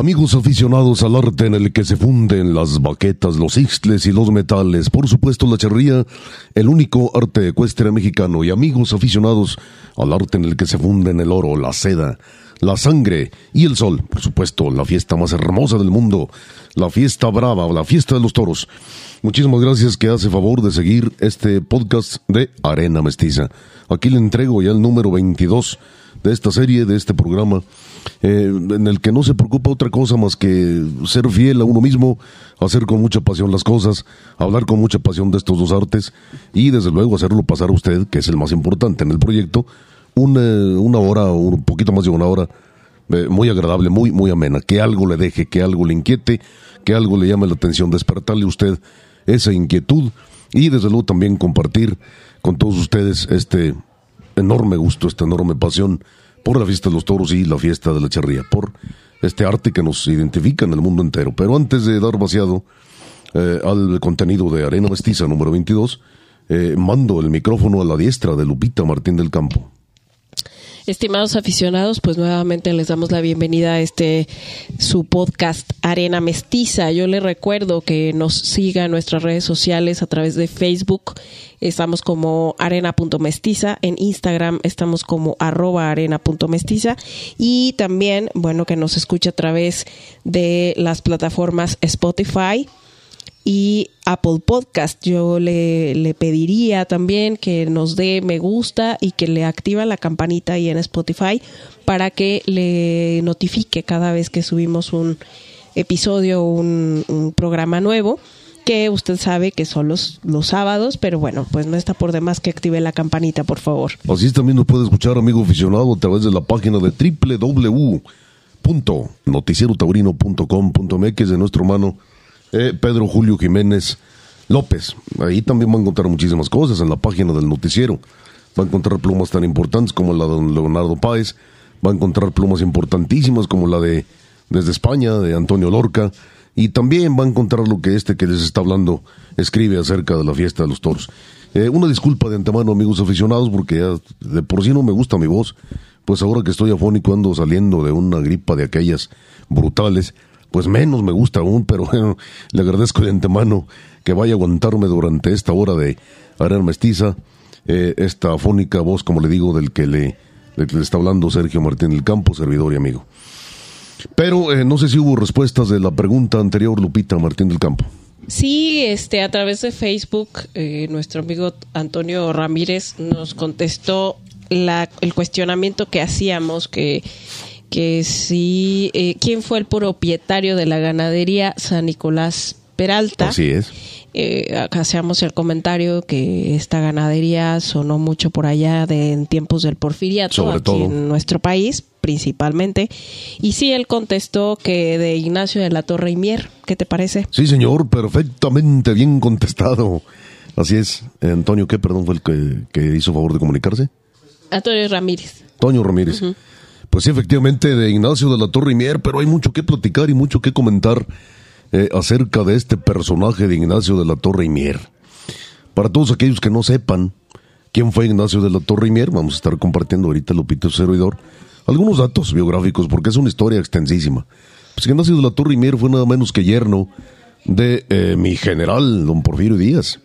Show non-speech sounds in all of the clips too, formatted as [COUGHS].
Amigos aficionados al arte en el que se funden las baquetas, los ixtles y los metales, por supuesto la charría, el único arte ecuestre mexicano, y amigos aficionados al arte en el que se funden el oro, la seda, la sangre y el sol, por supuesto, la fiesta más hermosa del mundo, la fiesta brava, la fiesta de los toros. Muchísimas gracias que hace favor de seguir este podcast de Arena Mestiza. Aquí le entrego ya el número 22 de esta serie, de este programa, eh, en el que no se preocupa otra cosa más que ser fiel a uno mismo, hacer con mucha pasión las cosas, hablar con mucha pasión de estos dos artes y desde luego hacerlo pasar a usted, que es el más importante en el proyecto, una, una hora o un poquito más de una hora eh, muy agradable, muy, muy amena, que algo le deje, que algo le inquiete, que algo le llame la atención, despertarle a usted esa inquietud y desde luego también compartir con todos ustedes este enorme gusto, esta enorme pasión por la fiesta de los toros y la fiesta de la charría, por este arte que nos identifica en el mundo entero. Pero antes de dar vaciado eh, al contenido de Arena Mestiza número 22, eh, mando el micrófono a la diestra de Lupita Martín del Campo. Estimados aficionados, pues nuevamente les damos la bienvenida a este su podcast Arena Mestiza. Yo les recuerdo que nos siga en nuestras redes sociales a través de Facebook. Estamos como arena.mestiza. En Instagram estamos como arroba arena.mestiza. Y también, bueno, que nos escuche a través de las plataformas Spotify, y Apple Podcast. Yo le, le, pediría también que nos dé me gusta y que le activa la campanita ahí en Spotify para que le notifique cada vez que subimos un episodio, un, un programa nuevo que usted sabe que son los, los sábados, pero bueno, pues no está por demás que active la campanita, por favor. Así es, también nos puede escuchar, amigo aficionado, a través de la página de www.noticierotaurino.com.mx de nuestro hermano eh, Pedro Julio Jiménez López. Ahí también va a encontrar muchísimas cosas en la página del noticiero. Va a encontrar plumas tan importantes como la de don Leonardo Páez. Va a encontrar plumas importantísimas como la de desde España, de Antonio Lorca. Y también va a encontrar lo que este que les está hablando escribe acerca de la fiesta de los toros. Eh, una disculpa de antemano, amigos aficionados, porque de por sí no me gusta mi voz. Pues ahora que estoy afónico ando saliendo de una gripa de aquellas brutales pues menos me gusta aún, pero bueno, le agradezco de antemano que vaya a aguantarme durante esta hora de arena mestiza, eh, esta afónica voz, como le digo, del que le, le, está hablando Sergio Martín del Campo, servidor y amigo. Pero eh, no sé si hubo respuestas de la pregunta anterior, Lupita Martín del Campo. Sí, este, a través de Facebook, eh, nuestro amigo Antonio Ramírez nos contestó la, el cuestionamiento que hacíamos, que que sí, eh, ¿quién fue el propietario de la ganadería San Nicolás Peralta? Así es. Eh, acá hacemos el comentario que esta ganadería sonó mucho por allá de, en tiempos del porfiriato, Sobre aquí todo. en nuestro país principalmente. Y sí, él contestó que de Ignacio de la Torre y Mier, ¿qué te parece? Sí, señor, perfectamente bien contestado. Así es. Antonio, ¿qué? Perdón, fue el que, que hizo favor de comunicarse. Antonio Ramírez. Toño Ramírez. Pues sí, efectivamente, de Ignacio de la Torre y Mier, pero hay mucho que platicar y mucho que comentar eh, acerca de este personaje de Ignacio de la Torre y Mier. Para todos aquellos que no sepan quién fue Ignacio de la Torre y Mier. Vamos a estar compartiendo ahorita Lupito Servidor algunos datos biográficos porque es una historia extensísima. Pues Ignacio de la Torre y Mier fue nada menos que yerno de eh, mi general, don Porfirio Díaz.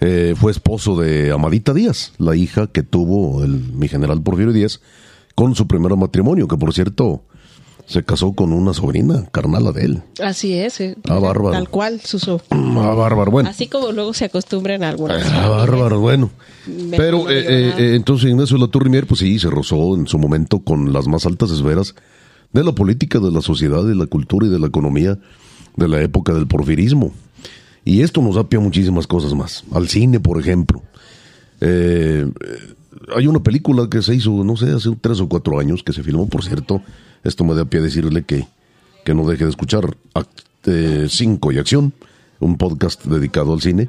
Eh, fue esposo de Amadita Díaz, la hija que tuvo el, mi general Porfirio Díaz con su primer matrimonio, que por cierto se casó con una sobrina carnala de él. Así es. eh, Ah, bárbaro. Tal cual, Suso. [CLEARS THROAT] Ah, bárbaro, bueno. Así como luego se acostumbran algunas. Ah, bárbaro, bueno. Me- Pero no eh, eh, eh, entonces Ignacio de la Torre Mier, pues sí, se rozó en su momento con las más altas esferas de la política, de la sociedad, de la cultura y de la economía de la época del porfirismo. Y esto nos da pie a muchísimas cosas más. Al cine, por ejemplo. Eh, hay una película que se hizo, no sé, hace tres o cuatro años, que se filmó, por cierto. Esto me da pie a decirle que, que no deje de escuchar Act 5 y Acción, un podcast dedicado al cine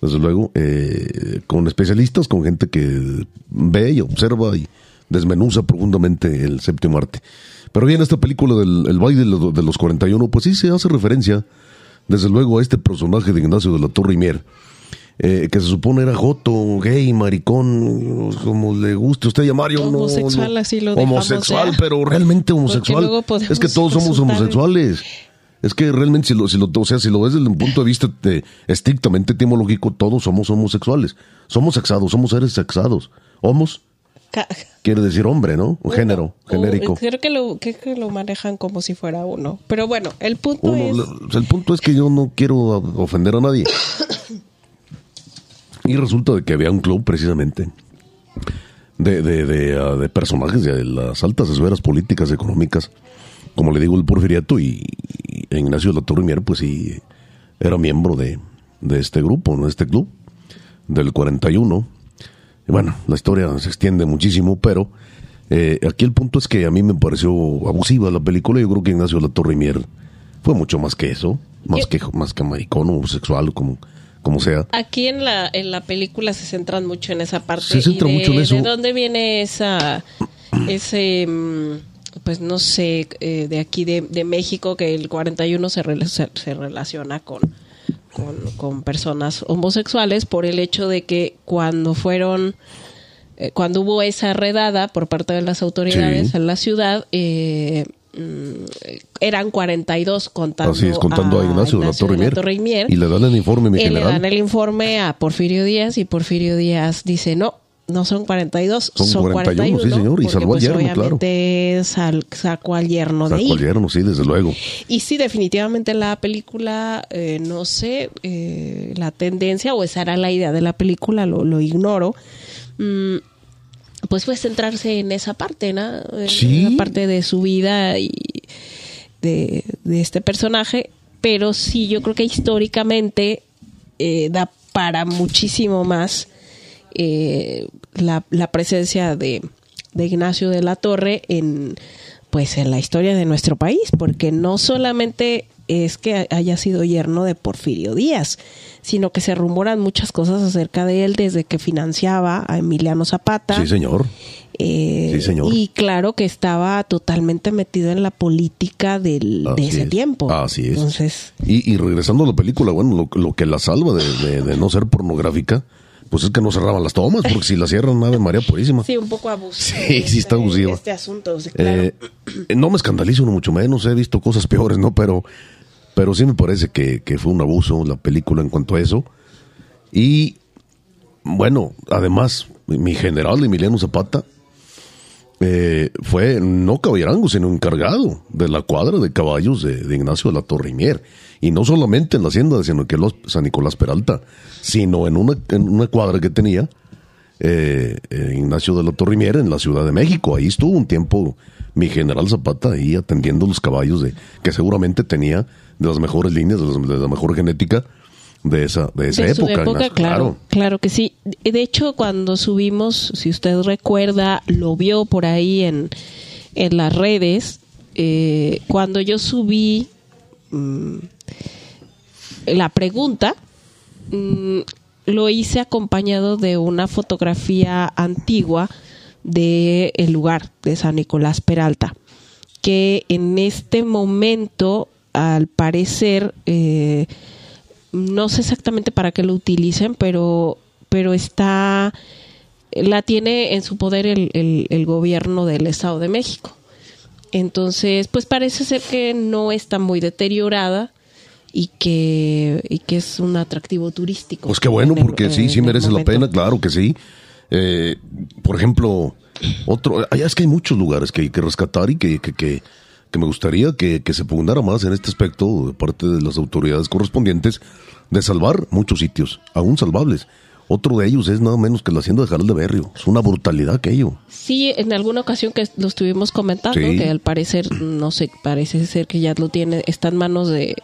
desde luego, eh, con especialistas, con gente que ve y observa y desmenuza profundamente el séptimo arte. Pero bien, esta película del el baile de los- de los 41, pues sí se hace referencia, desde luego, a este personaje de Ignacio de la Torre y Mier, eh, que se supone era joto, gay, maricón, como le guste usted llamar, yo no- Homosexual, no, así lo dejamos, Homosexual, pero realmente homosexual. Es que todos somos homosexuales. Es que realmente si lo, si lo, o sea, si lo ves desde un punto de vista de- estrictamente etimológico, todos somos homosexuales. Somos sexados, somos seres sexados. Homos quiere decir hombre, ¿no? Un género, o- genérico. Creo que lo, creo que lo manejan como si fuera uno. Pero bueno, el punto Uno, es... el punto es que yo no quiero ofender a nadie. [COUGHS] Y resulta de que había un club precisamente de, de, de, ah, de personajes de las altas esferas políticas, económicas, como le digo el porfiriato y, y Ignacio de la Torre Mier, pues sí, era miembro de, de este grupo, ¿no? de este club, del 41. Y bueno, la historia se extiende muchísimo, pero eh, aquí el punto es que a mí me pareció abusiva la película. Yo creo que Ignacio de la Torre Mier fue mucho más que eso, más Yo- que más que maricón o homosexual, como, como sea. Aquí en la, en la película se centran mucho en esa parte. Se centra y de, mucho en eso. ¿De dónde viene esa, ese, mm, pues no sé, eh, de aquí de, de México, que el 41 se, rela- se, se relaciona con, con, con personas homosexuales por el hecho de que cuando fueron, eh, cuando hubo esa redada por parte de las autoridades Sí. en la ciudad, eh, eran 42 contando, Así es, contando a Ignacio de la Torre. Torre y Mier. Y le dan el informe, mi Eh, le general. dan el informe a Porfirio Díaz y Porfirio Díaz dice, no, no son 42, Son son, 41, 41. sí, señor, y salvó al pues, yerno, claro. obviamente sal- sacó al yerno de Sacó al yerno, sí, desde luego. Y sí, definitivamente la película, eh, no sé, eh, la tendencia, o esa era la idea de la película, lo, lo ignoro, mm, pues fue centrarse en esa parte, ¿no? En Sí. la parte de su vida y de, de este personaje, pero sí, yo creo que históricamente eh, da para muchísimo más eh, la, la presencia de, de Ignacio de la Torre en pues en la historia de nuestro país, porque no solamente es que haya sido yerno de Porfirio Díaz, sino que se rumoran muchas cosas acerca de él desde que financiaba a Emiliano Zapata. Sí, señor. Eh, Sí, señor. Y claro que estaba totalmente metido en la política del, de ese es. tiempo. Así es. Entonces, Y, y regresando a la película, bueno, lo, lo que la salva de, de- de no ser pornográfica, pues es que no cerraban las tomas, porque si la cierran, Ave María Purísima. sí, un poco abusivo. Sí, sí está este- abusiva. Este asunto, sí, claro. Eh, no me escandalizo, no mucho menos, he visto cosas peores, ¿no? Pero, pero sí me parece que, que fue un abuso la película en cuanto a eso. Y bueno, además, mi general Emiliano Zapata eh, fue no caballerango, sino encargado de la cuadra de caballos de, Ignacio de la Torre y no solamente en la hacienda San Nicolás, San Nicolás Peralta, sino en una, en una cuadra que tenía eh, eh, Ignacio de la Torre y Mier en la Ciudad de México. Ahí estuvo un tiempo mi general Zapata ahí atendiendo los caballos de que seguramente tenía de las mejores líneas, de, de la mejor genética de esa, de esa de su época. época, claro, claro que sí. De hecho, cuando subimos, si usted recuerda, lo vio por ahí en, en las redes, eh, cuando yo subí mm, la pregunta, mm, lo hice acompañado de una fotografía antigua de el lugar de San Nicolás Peralta, que en este momento, al parecer, eh, no sé exactamente para qué lo utilicen, pero, pero está la tiene en su poder el, el, gobierno del Estado de México. Entonces, pues parece ser que no está muy deteriorada y que, y que es un atractivo turístico. Pues qué bueno, porque sí, sí merece la pena, claro que sí. Eh, por ejemplo, otro, allá es que hay muchos lugares que hay que rescatar y que, que, que, me gustaría que, que se pugnara más en este aspecto de parte de las autoridades correspondientes de salvar muchos sitios, aún salvables. Otro de ellos es nada menos que la hacienda de Jaral de Berrio. Es una brutalidad aquello. Sí, en alguna ocasión que lo estuvimos comentando, que al parecer, no sé, parece ser que ya lo tiene, está en manos de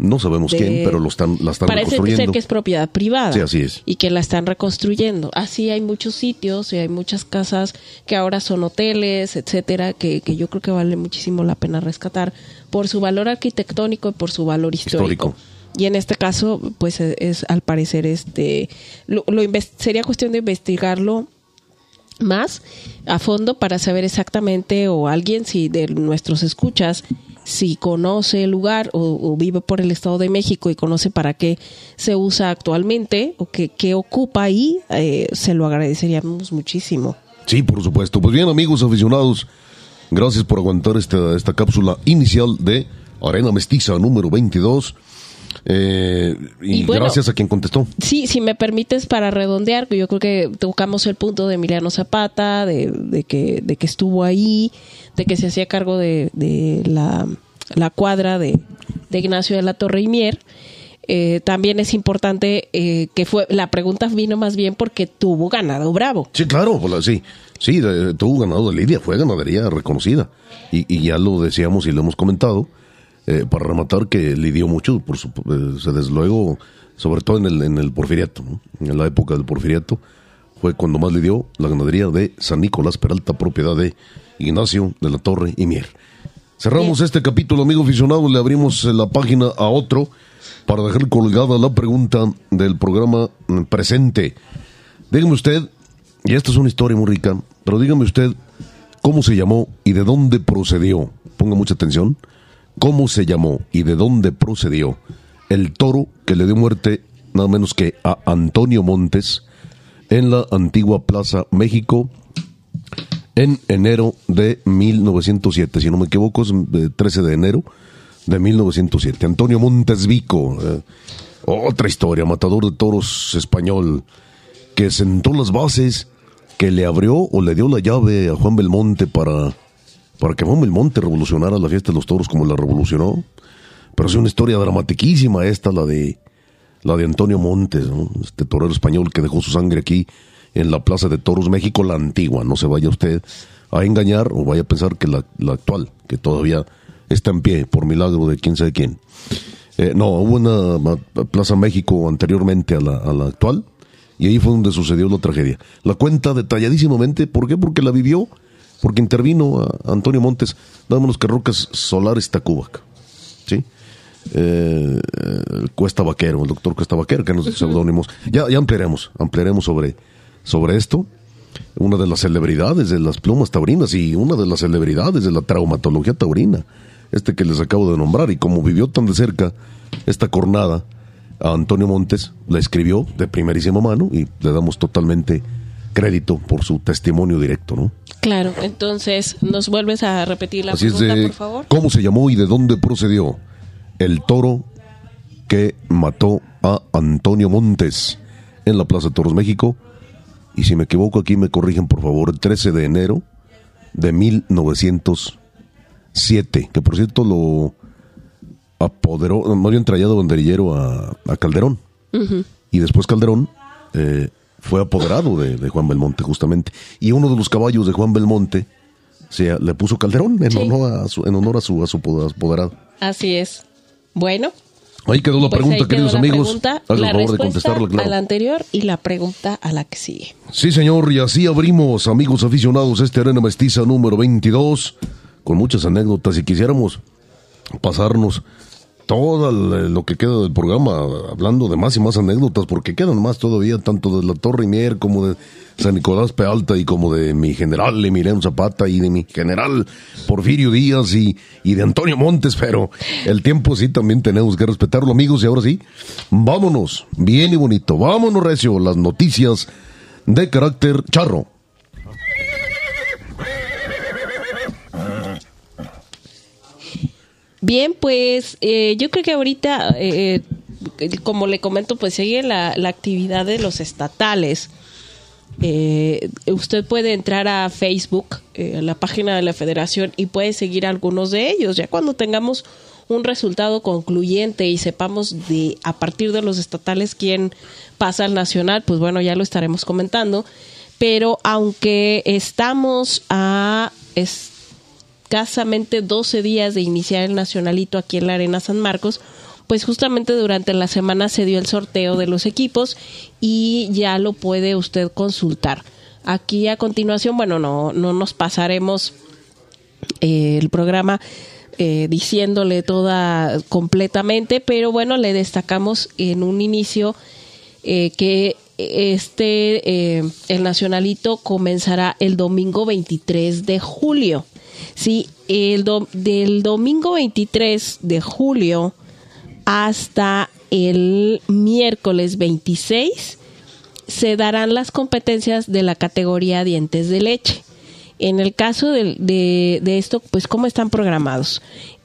no sabemos quién, pero lo están, la están Parece ser que es propiedad privada. Sí, así es. Y que la están reconstruyendo. Así hay muchos sitios y hay muchas casas que ahora son hoteles, etcétera, que, que yo creo que vale muchísimo la pena rescatar por su valor arquitectónico y por su valor histórico. Y en este caso, pues es, al parecer este lo, sería cuestión de investigarlo más a fondo para saber exactamente o alguien si de nuestros escuchas si conoce el lugar o, vive por el Estado de México y conoce para qué se usa actualmente o qué, ocupa ahí, eh, se lo agradeceríamos muchísimo. Sí, por supuesto. Pues bien, amigos aficionados, gracias por aguantar esta, esta cápsula inicial de Arena Mestiza número 22. Eh, y, gracias a quien contestó. Sí, si me permites para redondear, yo creo que tocamos el punto de Emiliano Zapata, de, que, de que estuvo ahí, de que se hacía cargo de, la, cuadra de, Ignacio de la Torre y Mier. Eh, también es importante eh, que fue la pregunta vino más bien porque tuvo ganado Bravo. Sí, claro, pues, sí, sí, tuvo ganado de Lidia, fue ganadería reconocida y, y ya lo decíamos y lo hemos comentado eh, para rematar, que lidió mucho, por su, eh, desde luego, sobre todo en el, en el porfiriato, en la época del porfiriato, fue cuando más lidió la ganadería de San Nicolás Peralta, propiedad de Ignacio de la Torre y Mier. Cerramos este capítulo, amigo aficionado, le abrimos la página a otro para dejar colgada la pregunta del programa presente. Dígame usted, y esta es una historia muy rica, pero dígame usted cómo se llamó y de dónde procedió. Ponga mucha atención cómo se llamó y de dónde procedió el toro que le dio muerte nada menos que a Antonio Montes en la antigua Plaza México en enero de 1907. Si no me equivoco, es 13 de enero de 1907. Antonio Montes Vico, eh, otra historia, matador de toros español, que sentó las bases, que le abrió o le dio la llave a Juan Belmonte para para que Juan Belmonte revolucionara la fiesta de los toros como la revolucionó. Pero es una historia dramatiquísima esta, la de la de Antonio Montes, este torero español que dejó su sangre aquí en la Plaza de Toros México, la antigua. No se vaya usted a engañar o vaya a pensar que la, actual, que todavía está en pie por milagro de quién sabe quién. Eh, no, hubo una Plaza México anteriormente a la, a la actual y ahí fue donde sucedió la tragedia. La cuenta detalladísimamente, ¿por qué? Porque la vivió porque intervino a Antonio Montes, dámonos que Rocas Solares Tacubac. ¿Sí? Eh, Cuesta Vaquero, el doctor Cuesta Vaquero, que nos uh seudónimos. Ya, ya ampliaremos, ampliaremos sobre, sobre esto. Una de las celebridades de las plumas taurinas y una de las celebridades de la traumatología taurina, este que les acabo de nombrar, y como vivió tan de cerca esta cornada a Antonio Montes, la escribió de primerísima mano y le damos totalmente crédito por su testimonio directo, ¿no? Claro, entonces, ¿nos vuelves a repetir la pregunta, por favor? ¿Cómo se llamó y de dónde procedió el toro que mató a Antonio Montes en la Plaza de Toros México? Y si me equivoco aquí me corrigen, por favor, el 13 de enero de 1907, que por cierto lo apoderó, no había trayado banderillero a, Calderón. Y después Calderón eh, fue apoderado de, Juan Belmonte justamente. Y uno de los caballos de Juan Belmonte se, le puso Calderón en, honor, a su, en honor a su, a su apoderado. Así es. Bueno. Ahí quedó la pues pregunta, queridos amigos. la favor de contestarla, a la anterior y la pregunta a la que sigue. Sí, señor, y así abrimos, amigos aficionados, este Arena Mestiza número 22, con muchas anécdotas y quisiéramos pasarnos todo lo que queda del programa, hablando de más y más anécdotas, porque quedan más todavía, tanto de la Torre Mier como de San Nicolás Pealta y como de mi general Emiliano Zapata y de mi general Porfirio Díaz y, y de Antonio Montes, pero el tiempo sí también tenemos que respetarlo, amigos, y ahora sí, vámonos, bien y bonito, vámonos, Recio, las noticias de carácter charro. Bien, pues eh, yo creo que ahorita, eh, como le comento, pues sigue la, la actividad de los estatales. Eh, usted puede entrar a Facebook, a la página de la federación, y puede seguir algunos de ellos. Ya cuando tengamos un resultado concluyente y sepamos de a partir de los estatales quién pasa al nacional, pues bueno, ya lo estaremos comentando. Pero aunque estamos a escasamente 12 días de iniciar el nacionalito aquí en la Arena San Marcos, pues justamente durante la semana se dio el sorteo de los equipos y ya lo puede usted consultar. Aquí a continuación, bueno, no, no nos pasaremos eh, el programa eh, diciéndole toda completamente, pero bueno, le destacamos en un inicio eh, que este eh, el nacionalito comenzará el domingo 23 de julio. Sí, el del domingo 23 de julio hasta el miércoles 26 se darán las competencias de la categoría dientes de leche. En el caso de, de, esto, pues cómo están programados.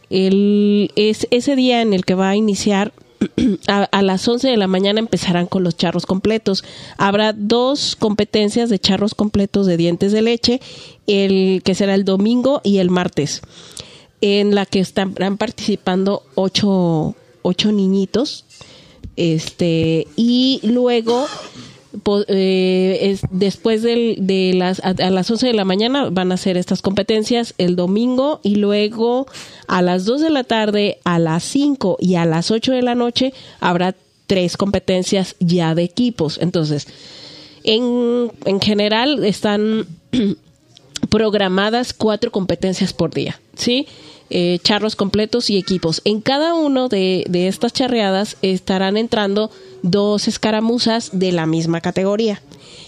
El, es ese día en el que va a iniciar a, las 11 de la mañana empezarán con los charros completos. Habrá dos competencias de charros completos de dientes de leche, el que será el domingo y el martes, en la que estarán participando ocho, ocho niñitos. Este, y luego eh, es, después de las, a, las 11 de la mañana van a hacer estas competencias el domingo y luego a las 2 de la tarde, a las 5 y a las 8 de la noche habrá tres competencias ya de equipos. Entonces, en, en general están [CLEARS THROAT] programadas cuatro competencias por día, ¿sí? Eh, charros completos y equipos. En cada uno de, de estas charreadas estarán entrando dos escaramuzas de la misma categoría.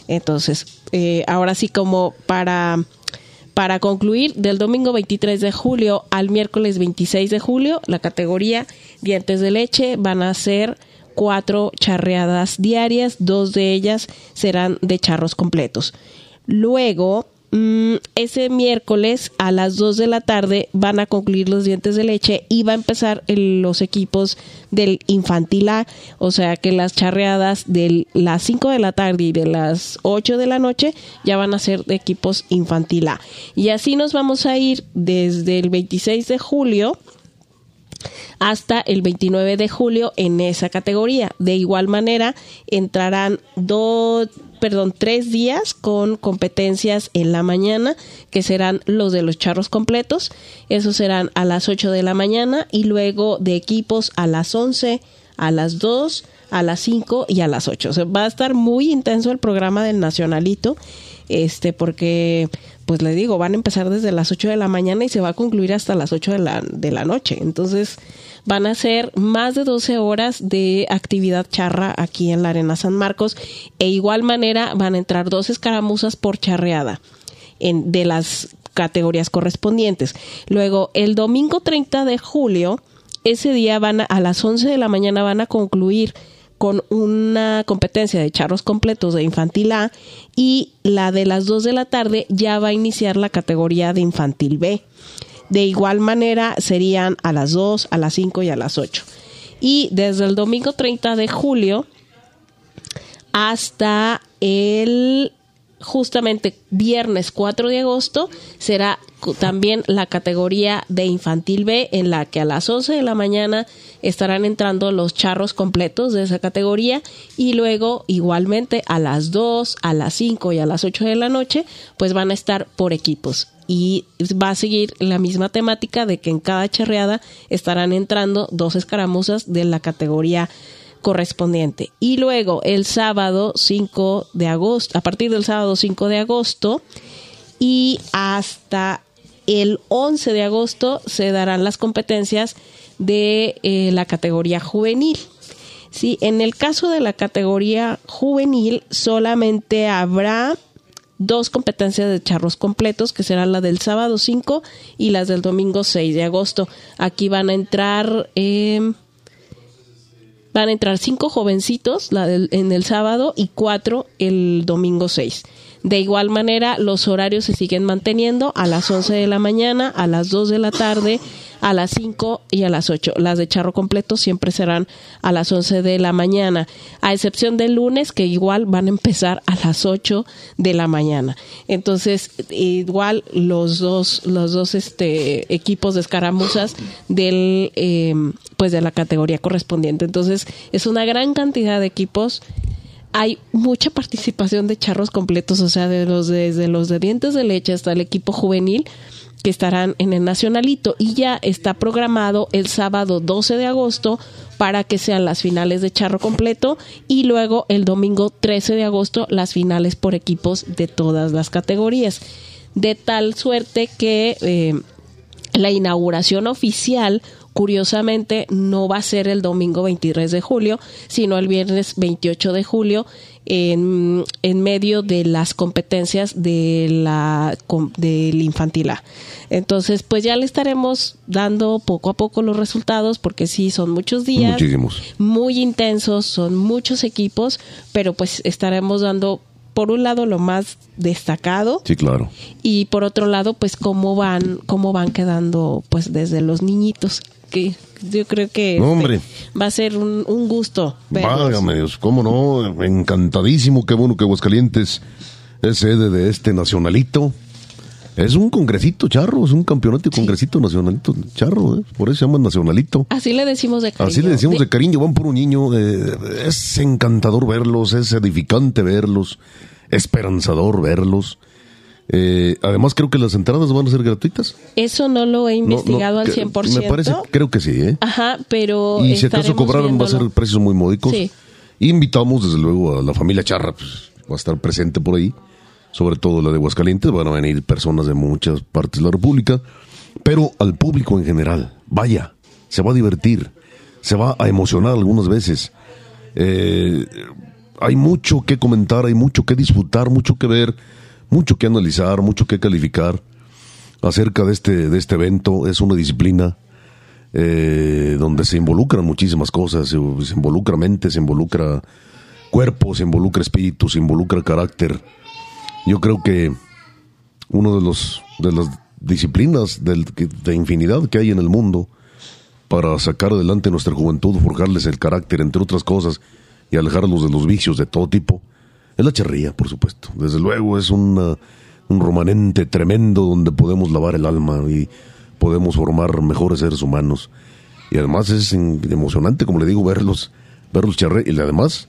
Entonces, eh, ahora sí como para, para concluir, del domingo 23 de julio al miércoles 26 de julio, la categoría dientes de leche van a ser cuatro charreadas diarias, dos de ellas serán de charros completos. Luego, ese miércoles a las 2 de la tarde van a concluir los dientes de leche y va a empezar los equipos del infantil A, o sea que las charreadas de las 5 de la tarde y de las 8 de la noche ya van a ser de equipos infantil A. Y así nos vamos a ir desde el 26 de julio hasta el 29 de julio en esa categoría. De igual manera, entrarán dos, perdón, tres días con competencias en la mañana, que serán los de los charros completos. Esos serán a las 8 de la mañana y luego de equipos a las 11, a las 2, a las 5 y a las 8. O sea, va a estar muy intenso el programa del Nacionalito, este, porque pues le digo, van a empezar desde las 8 de la mañana y se va a concluir hasta las 8 de la, de la noche. Entonces, van a ser más de 12 horas de actividad charra aquí en la Arena San Marcos. E igual manera van a entrar dos escaramuzas por charreada en, de las categorías correspondientes. Luego, el domingo 30 de julio, ese día van a, a las 11 de la mañana van a concluir con una competencia de charros completos de infantil A y la de las 2 de la tarde ya va a iniciar la categoría de infantil B. De igual manera serían a las 2, a las 5 y a las 8. Y desde el domingo 30 de julio hasta el justamente viernes 4 de agosto será también la categoría de infantil B en la que a las 11 de la mañana estarán entrando los charros completos de esa categoría y luego igualmente a las 2, a las 5 y a las 8 de la noche pues van a estar por equipos y va a seguir la misma temática de que en cada charreada estarán entrando dos escaramuzas de la categoría correspondiente. Y luego el sábado 5 de agosto, a partir del sábado 5 de agosto y hasta el 11 de agosto se darán las competencias de eh, la categoría juvenil. Sí, en el caso de la categoría juvenil solamente habrá dos competencias de charros completos, que serán la del sábado 5 y las del domingo 6 de agosto. Aquí van a entrar, eh, Van a entrar cinco jovencitos en el sábado y cuatro el domingo 6. De igual manera, los horarios se siguen manteniendo a las 11 de la mañana, a las 2 de la tarde, a las 5 y a las 8. Las de charro completo siempre serán a las 11 de la mañana, a excepción del lunes que igual van a empezar a las 8 de la mañana. Entonces, igual los dos los dos este equipos de escaramuzas del em, pues de la categoría correspondiente. Entonces, es una gran cantidad de equipos hay mucha participación de charros completos, o sea, de los desde los de dientes de leche hasta el equipo juvenil que estarán en el Nacionalito y ya está programado el sábado 12 de agosto para que sean las finales de charro completo y luego el domingo 13 de agosto las finales por equipos de todas las categorías. De tal suerte que eh, la inauguración oficial curiosamente no va a ser el domingo 23 de julio, sino el viernes 28 de julio en, en medio de las competencias de la del infantil A. Entonces, pues ya le estaremos dando poco a poco los resultados porque sí son muchos días, Muchísimos. muy intensos, son muchos equipos, pero pues estaremos dando por un lado lo más destacado. Sí, claro. Y por otro lado, pues cómo van, cómo van quedando, pues desde los niñitos que yo creo que este, va a ser un, gusto. Válgame Dios, cómo no, encantadísimo, qué bueno que Aguascalientes es sede de este nacionalito. Es un congresito charro, es un campeonato y congresito nacionalito charro, ¿eh? por eso se llama nacionalito. Así le decimos de cariño. Así le decimos de, cariño, van por un niño. Eh, es encantador verlos, es edificante verlos, esperanzador verlos. Eh, además, creo que las entradas van a ser gratuitas. Eso no lo he investigado al 100%. Me parece, creo que sí, ¿eh? Ajá, pero. Y si acaso cobraron, va a ser precios muy módicos. Sí. Invitamos, desde luego, a la familia Charra, pues, va a estar presente por ahí, sobre todo la de Aguascalientes. Van a venir personas de muchas partes de la República, pero al público en general, vaya, se va a divertir, se va a emocionar algunas veces. Eh, hay mucho que comentar, hay mucho que disfrutar, mucho que ver mucho que analizar, mucho que calificar acerca de este, de este evento. Es una disciplina eh, donde se involucran muchísimas cosas, se, involucra mente, se involucra cuerpo, se involucra espíritu, se involucra carácter. Yo creo que uno de los de las disciplinas de infinidad que hay en el mundo para sacar adelante nuestra juventud, forjarles el carácter, entre otras cosas, y alejarlos de los vicios de todo tipo, es la charría, por supuesto. Desde luego es un romanente tremendo donde podemos lavar el alma y podemos formar mejores seres humanos. Y además es emocionante, como le digo, verlos, verlos charré. Y además,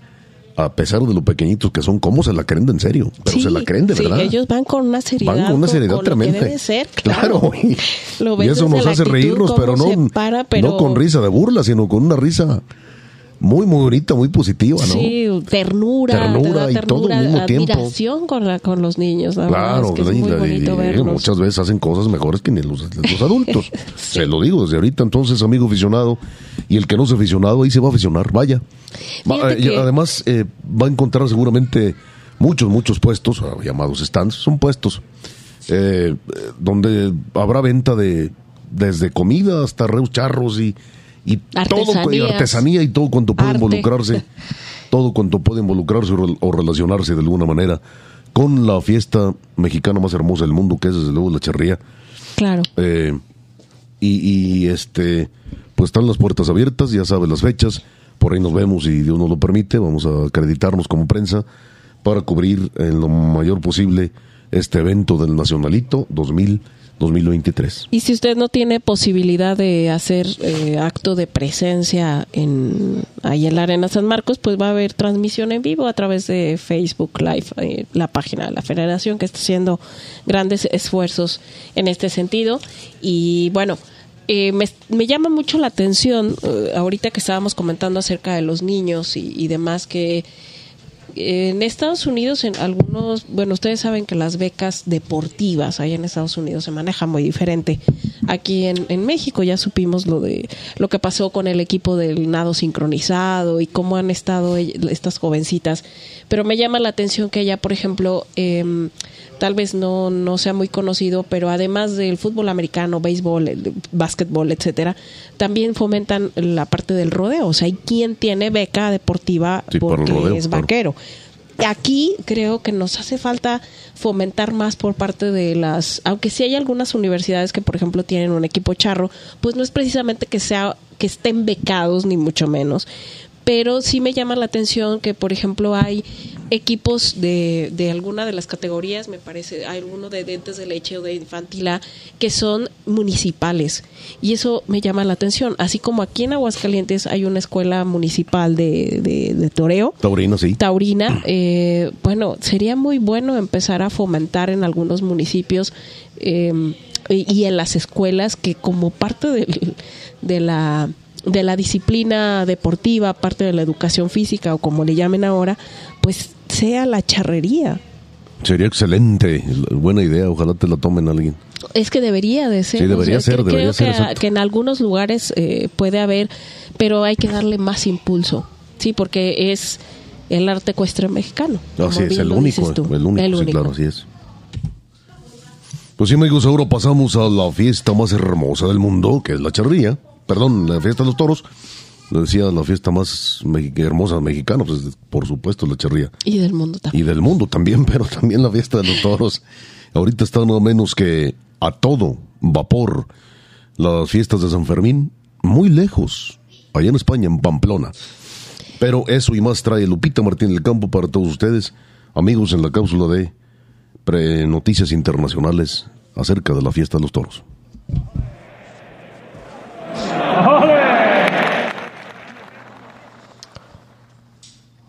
a pesar de lo pequeñitos que son, ¿cómo se la creen de en serio? Pero se la creen de verdad. ellos van con una seriedad. Van con una seriedad tremenda. claro. Y, eso nos hace reírnos, pero no, no con risa de burla, sino con una risa muy, muy bonita, muy positiva, ¿no? Sí, ternura, ternura, y todo al mismo admiración con, la, con los niños. claro, muchas veces hacen cosas mejores que ni los, [LAUGHS] adultos. Se lo digo desde ahorita, entonces, amigo aficionado, y el que no es aficionado, ahí se va a aficionar, vaya. Eh, además, eh, va a encontrar seguramente muchos, muchos puestos, ah, llamados stands, son puestos, eh, donde habrá venta de desde comida hasta reus charros y y todo y artesanía y todo cuanto puede involucrarse, [LAUGHS] todo cuanto puede involucrarse o relacionarse de alguna manera con la fiesta mexicana más hermosa del mundo, que es desde luego la charría. Claro. Eh, y, este, pues están las puertas abiertas, ya sabes las fechas, por ahí nos vemos y Dios nos lo permite, vamos a acreditarnos como prensa para cubrir en lo mayor posible este evento del Nacionalito 2000 2023. Y si usted no tiene posibilidad de hacer eh, acto de presencia en ahí en la Arena San Marcos, pues va a haber transmisión en vivo a través de Facebook Live, eh, la página de la Federación que está haciendo grandes esfuerzos en este sentido. Y bueno, eh, me, llama mucho la atención, ahorita que estábamos comentando acerca de los niños y demás, que en Estados Unidos, en algunos, bueno, ustedes saben que las becas deportivas ahí en Estados Unidos se manejan muy diferente. Aquí en, en México ya supimos lo de lo que pasó con el equipo del nado sincronizado y cómo han estado estas jovencitas pero me llama la atención que allá, por ejemplo, em, tal vez no, no sea muy conocido, pero además del fútbol americano, béisbol, el, básquetbol, etcétera, también fomentan la parte del rodeo. O sea, hay quien tiene beca deportiva Sí, porque rodeo, es vaquero. Aquí creo que nos hace falta fomentar más por parte de las, aunque sí hay algunas universidades que por ejemplo tienen un equipo charro, pues no es precisamente que sea que estén becados ni mucho menos, pero sí me llama la atención que por ejemplo hay equipos de, de alguna de las categorías, me parece, hay alguno de dientes de leche o de infantil A, que son municipales. Y eso me llama la atención, así como aquí en Aguascalientes hay una escuela municipal de, de, de toreo, Taurino, sí. taurina, [CLEARS THROAT] eh, bueno, sería muy bueno empezar a fomentar en algunos municipios eh, y, y en las escuelas que como parte del- de la de la disciplina deportiva, parte de la educación física o como le llamen ahora, pues sea la charrería. Sería excelente. Buena idea. Ojalá te la tomen alguien. Es que debería de ser. Sí, debería ser, cre- debería creo ser, que, que en algunos lugares eh, puede haber, pero hay que darle más impulso, sí, porque es el arte ecuestre mexicano. Así como es, bien el lo único, el único, El sí, único. claro, así es. Pues sí, amigos, ahora pasamos a la fiesta más hermosa del mundo, que es la charría. Perdón, la fiesta de los toros. Lo decía, la fiesta más me- hermosa mexicana, pues por supuesto la charría. Y del mundo también. Y del mundo también, [LAUGHS] pero también la fiesta de los toros. Ahorita está nada menos que a todo vapor las fiestas de San Fermín, muy lejos, allá en España, en Pamplona. Pero eso y más trae Lupita Martín del Campo para todos ustedes, amigos en la cápsula de pre- noticias internacionales acerca de la fiesta de los toros.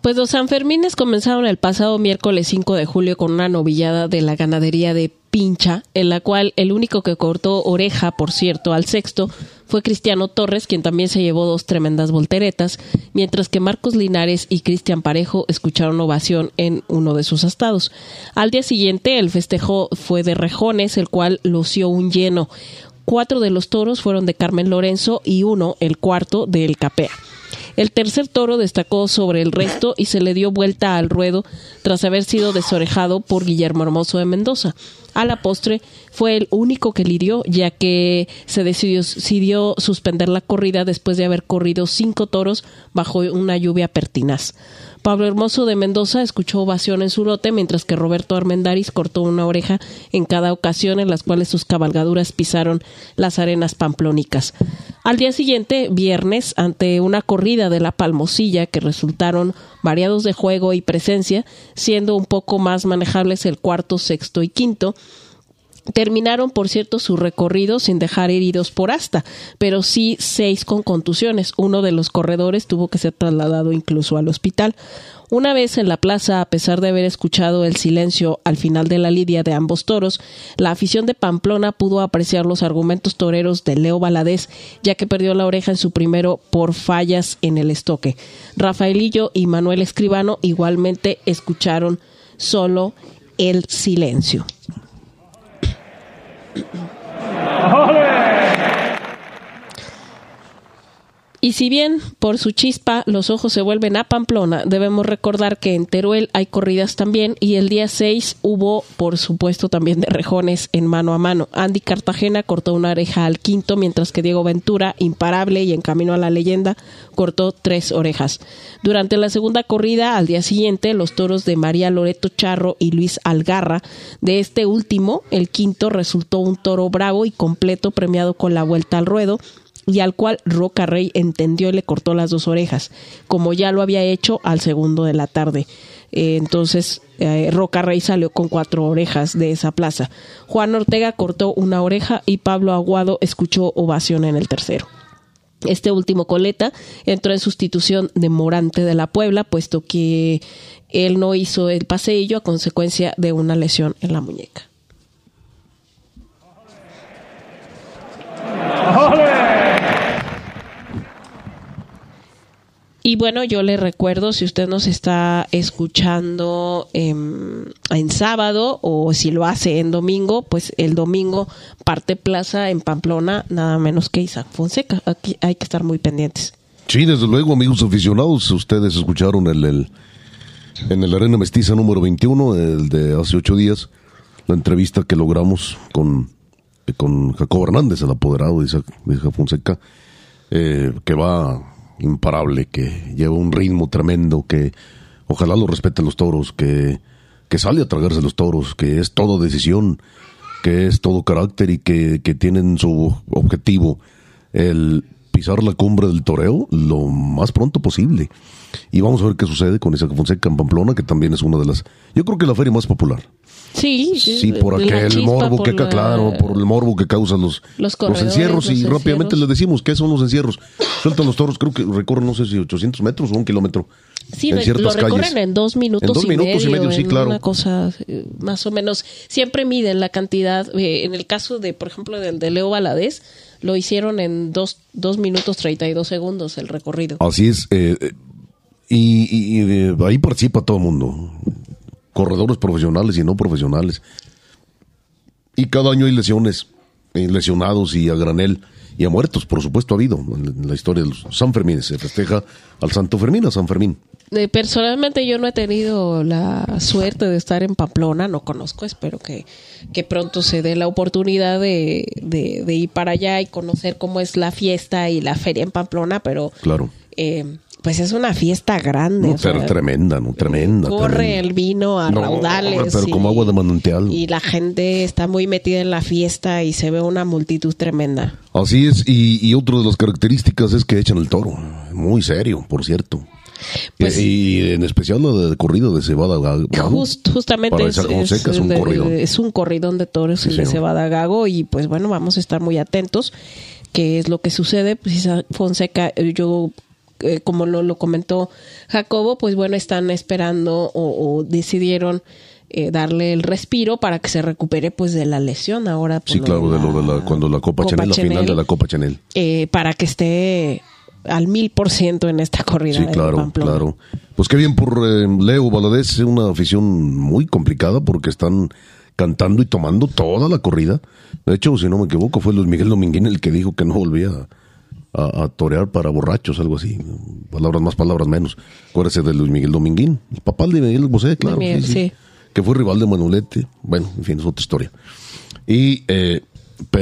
Pues los Sanfermines comenzaron el pasado miércoles 5 de julio con una novillada de la ganadería de Pincha, en la cual el único que cortó oreja, por cierto, al sexto fue Cristiano Torres, quien también se llevó dos tremendas volteretas, mientras que Marcos Linares y Cristian Parejo escucharon ovación en uno de sus astados. Al día siguiente, el festejo fue de Rejones, el cual lució un lleno. Cuatro de los toros fueron de Carmen Lorenzo y uno, el cuarto, de El Capea. El tercer toro destacó sobre el resto y se le dio vuelta al ruedo tras haber sido desorejado por Guillermo Hermoso de Mendoza. A la postre fue el único que lidió, ya que se decidió, suspender la corrida después de haber corrido cinco toros bajo una lluvia pertinaz. Pablo Hermoso de Mendoza escuchó ovación en su lote, mientras que Roberto Armendáriz cortó una oreja en cada ocasión en las cuales sus cabalgaduras pisaron las arenas pamplónicas. Al día siguiente, viernes, ante una corrida de la Palmosilla que resultaron variados de juego y presencia, siendo un poco más manejables el cuarto, sexto y quinto, Terminaron, por cierto, su recorrido sin dejar heridos por asta, pero sí seis con contusiones. Uno de los corredores tuvo que ser trasladado incluso al hospital. Una vez en la plaza, a pesar de haber escuchado el silencio al final de la lidia de ambos toros, la afición de Pamplona pudo apreciar los argumentos toreros de Leo Valadez, ya que perdió la oreja en su primero por fallas en el estoque. Rafaelillo y Manuel Escribano igualmente escucharon solo el silencio. Y si bien por su chispa los ojos se vuelven a Pamplona, debemos recordar que en Teruel hay corridas también y el día 6 hubo, por supuesto, también de rejones en mano a mano. Andy Cartagena cortó una oreja al quinto, mientras que Diego Ventura, imparable y en camino a la leyenda, cortó tres orejas. Durante la segunda corrida, al día siguiente, los toros de María Loreto Charro y Luis Algarra, de este último, el quinto resultó un toro bravo y completo premiado con la vuelta al ruedo, y al cual Roca Rey entendió y le cortó las dos orejas, como ya lo había hecho al segundo de la tarde. Eh, entonces, eh, Roca Rey salió con cuatro orejas de esa plaza. Juan Ortega cortó una oreja y Pablo Aguado escuchó ovación en el tercero. Este último coleta entró en sustitución de Morante de la Puebla, puesto que él no hizo el paseillo a consecuencia de una lesión en la muñeca. Y bueno, yo le recuerdo, si usted nos está escuchando em, en sábado o si lo hace en domingo, pues el domingo parte plaza en Pamplona, nada menos que Isaac Fonseca. Aquí hay que estar muy pendientes. Sí, desde luego, amigos aficionados, ustedes escucharon el, el, en el Arena Mestiza número 21, el de hace ocho días, la entrevista que logramos con, con Jacobo Hernández, el apoderado de Isaac Fonseca, eh, que va imparable, que lleva un ritmo tremendo, que ojalá lo respeten los toros, que, que sale a tragarse los toros, que es todo decisión, que es todo carácter y que, que tienen su objetivo el pisar la cumbre del toreo lo más pronto posible. Y vamos a ver qué sucede con Isaac Fonseca en Pamplona, que también es una de las, yo creo que la feria más popular. Sí, sí, por aquel morbo que, claro, por el morbo que causan los, los, encierros. y rápidamente les decimos qué son los encierros. Sueltan los toros, creo que recorren, no sé si 800 metros o un kilómetro. Sí, en ciertas lo recorren en dos minutos, en dos minutos y medio, sí, claro. Una cosa eh, más o menos. Siempre miden la cantidad. Eh, en el caso de, por ejemplo, del de Leo Valadez, lo hicieron en dos, dos minutos 32 segundos el recorrido. Así es. Eh, y, y ahí participa todo el mundo corredores profesionales y no profesionales. Y cada año hay lesiones, eh, lesionados y a granel y a muertos, por supuesto, ha habido en la historia de los San Fermín. Se festeja al Santo Fermín, a San Fermín. Eh, personalmente yo no he tenido la suerte de estar en Pamplona, no conozco, espero que, que pronto se dé la oportunidad de, de, ir para allá y conocer cómo es la fiesta y la feria en Pamplona, pero claro. Eh, pues es una fiesta grande. tremenda, no, tremenda. Corre el vino a raudales. Pero como agua de manantial. Y la gente está muy metida en la fiesta y se ve una multitud tremenda. Así es, y, y otra de las características es que echan el toro. Muy serio, por cierto. Pues, y, en especial la de corrido de cebada gago. [LAUGHS] justamente es, un corrido. es un corridón de toros el de cebada gago y pues bueno, vamos a estar muy atentos qué es lo que sucede. Pues Fonseca, yo eh, como lo, lo, comentó Jacobo, pues bueno, están esperando o, decidieron eh, darle el respiro para que se recupere pues de la lesión ahora. Sí, claro, de, lo de la, cuando la Copa, Chanel, la final de la Copa Chanel. Eh, para que esté al mil por ciento en esta corrida. Sí, claro, claro. Pues qué bien por Leo Valadez, es una afición muy complicada porque están cantando y tomando toda la corrida. De hecho, si no me equivoco, fue Luis Miguel Dominguín el que dijo que no volvía a, torear para borrachos, algo así. Palabras más, palabras menos. Acuérdese de Luis Miguel Dominguín, el papá de Miguel Bosé, claro. Que fue rival de Manolete. Bueno, en fin, es otra historia. Y, eh,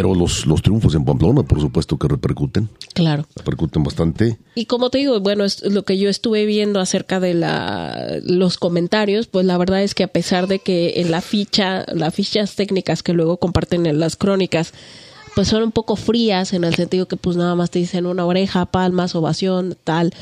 pero los, los triunfos en Pamplona, por supuesto que repercuten. Claro. Repercuten bastante. Y como te digo, bueno, es lo que yo estuve viendo acerca de la, los comentarios, pues la verdad es que a pesar de que en la ficha, las fichas técnicas que luego comparten en las crónicas, pues son un poco frías en el sentido que pues nada más te dicen una oreja, palmas, ovación, tal.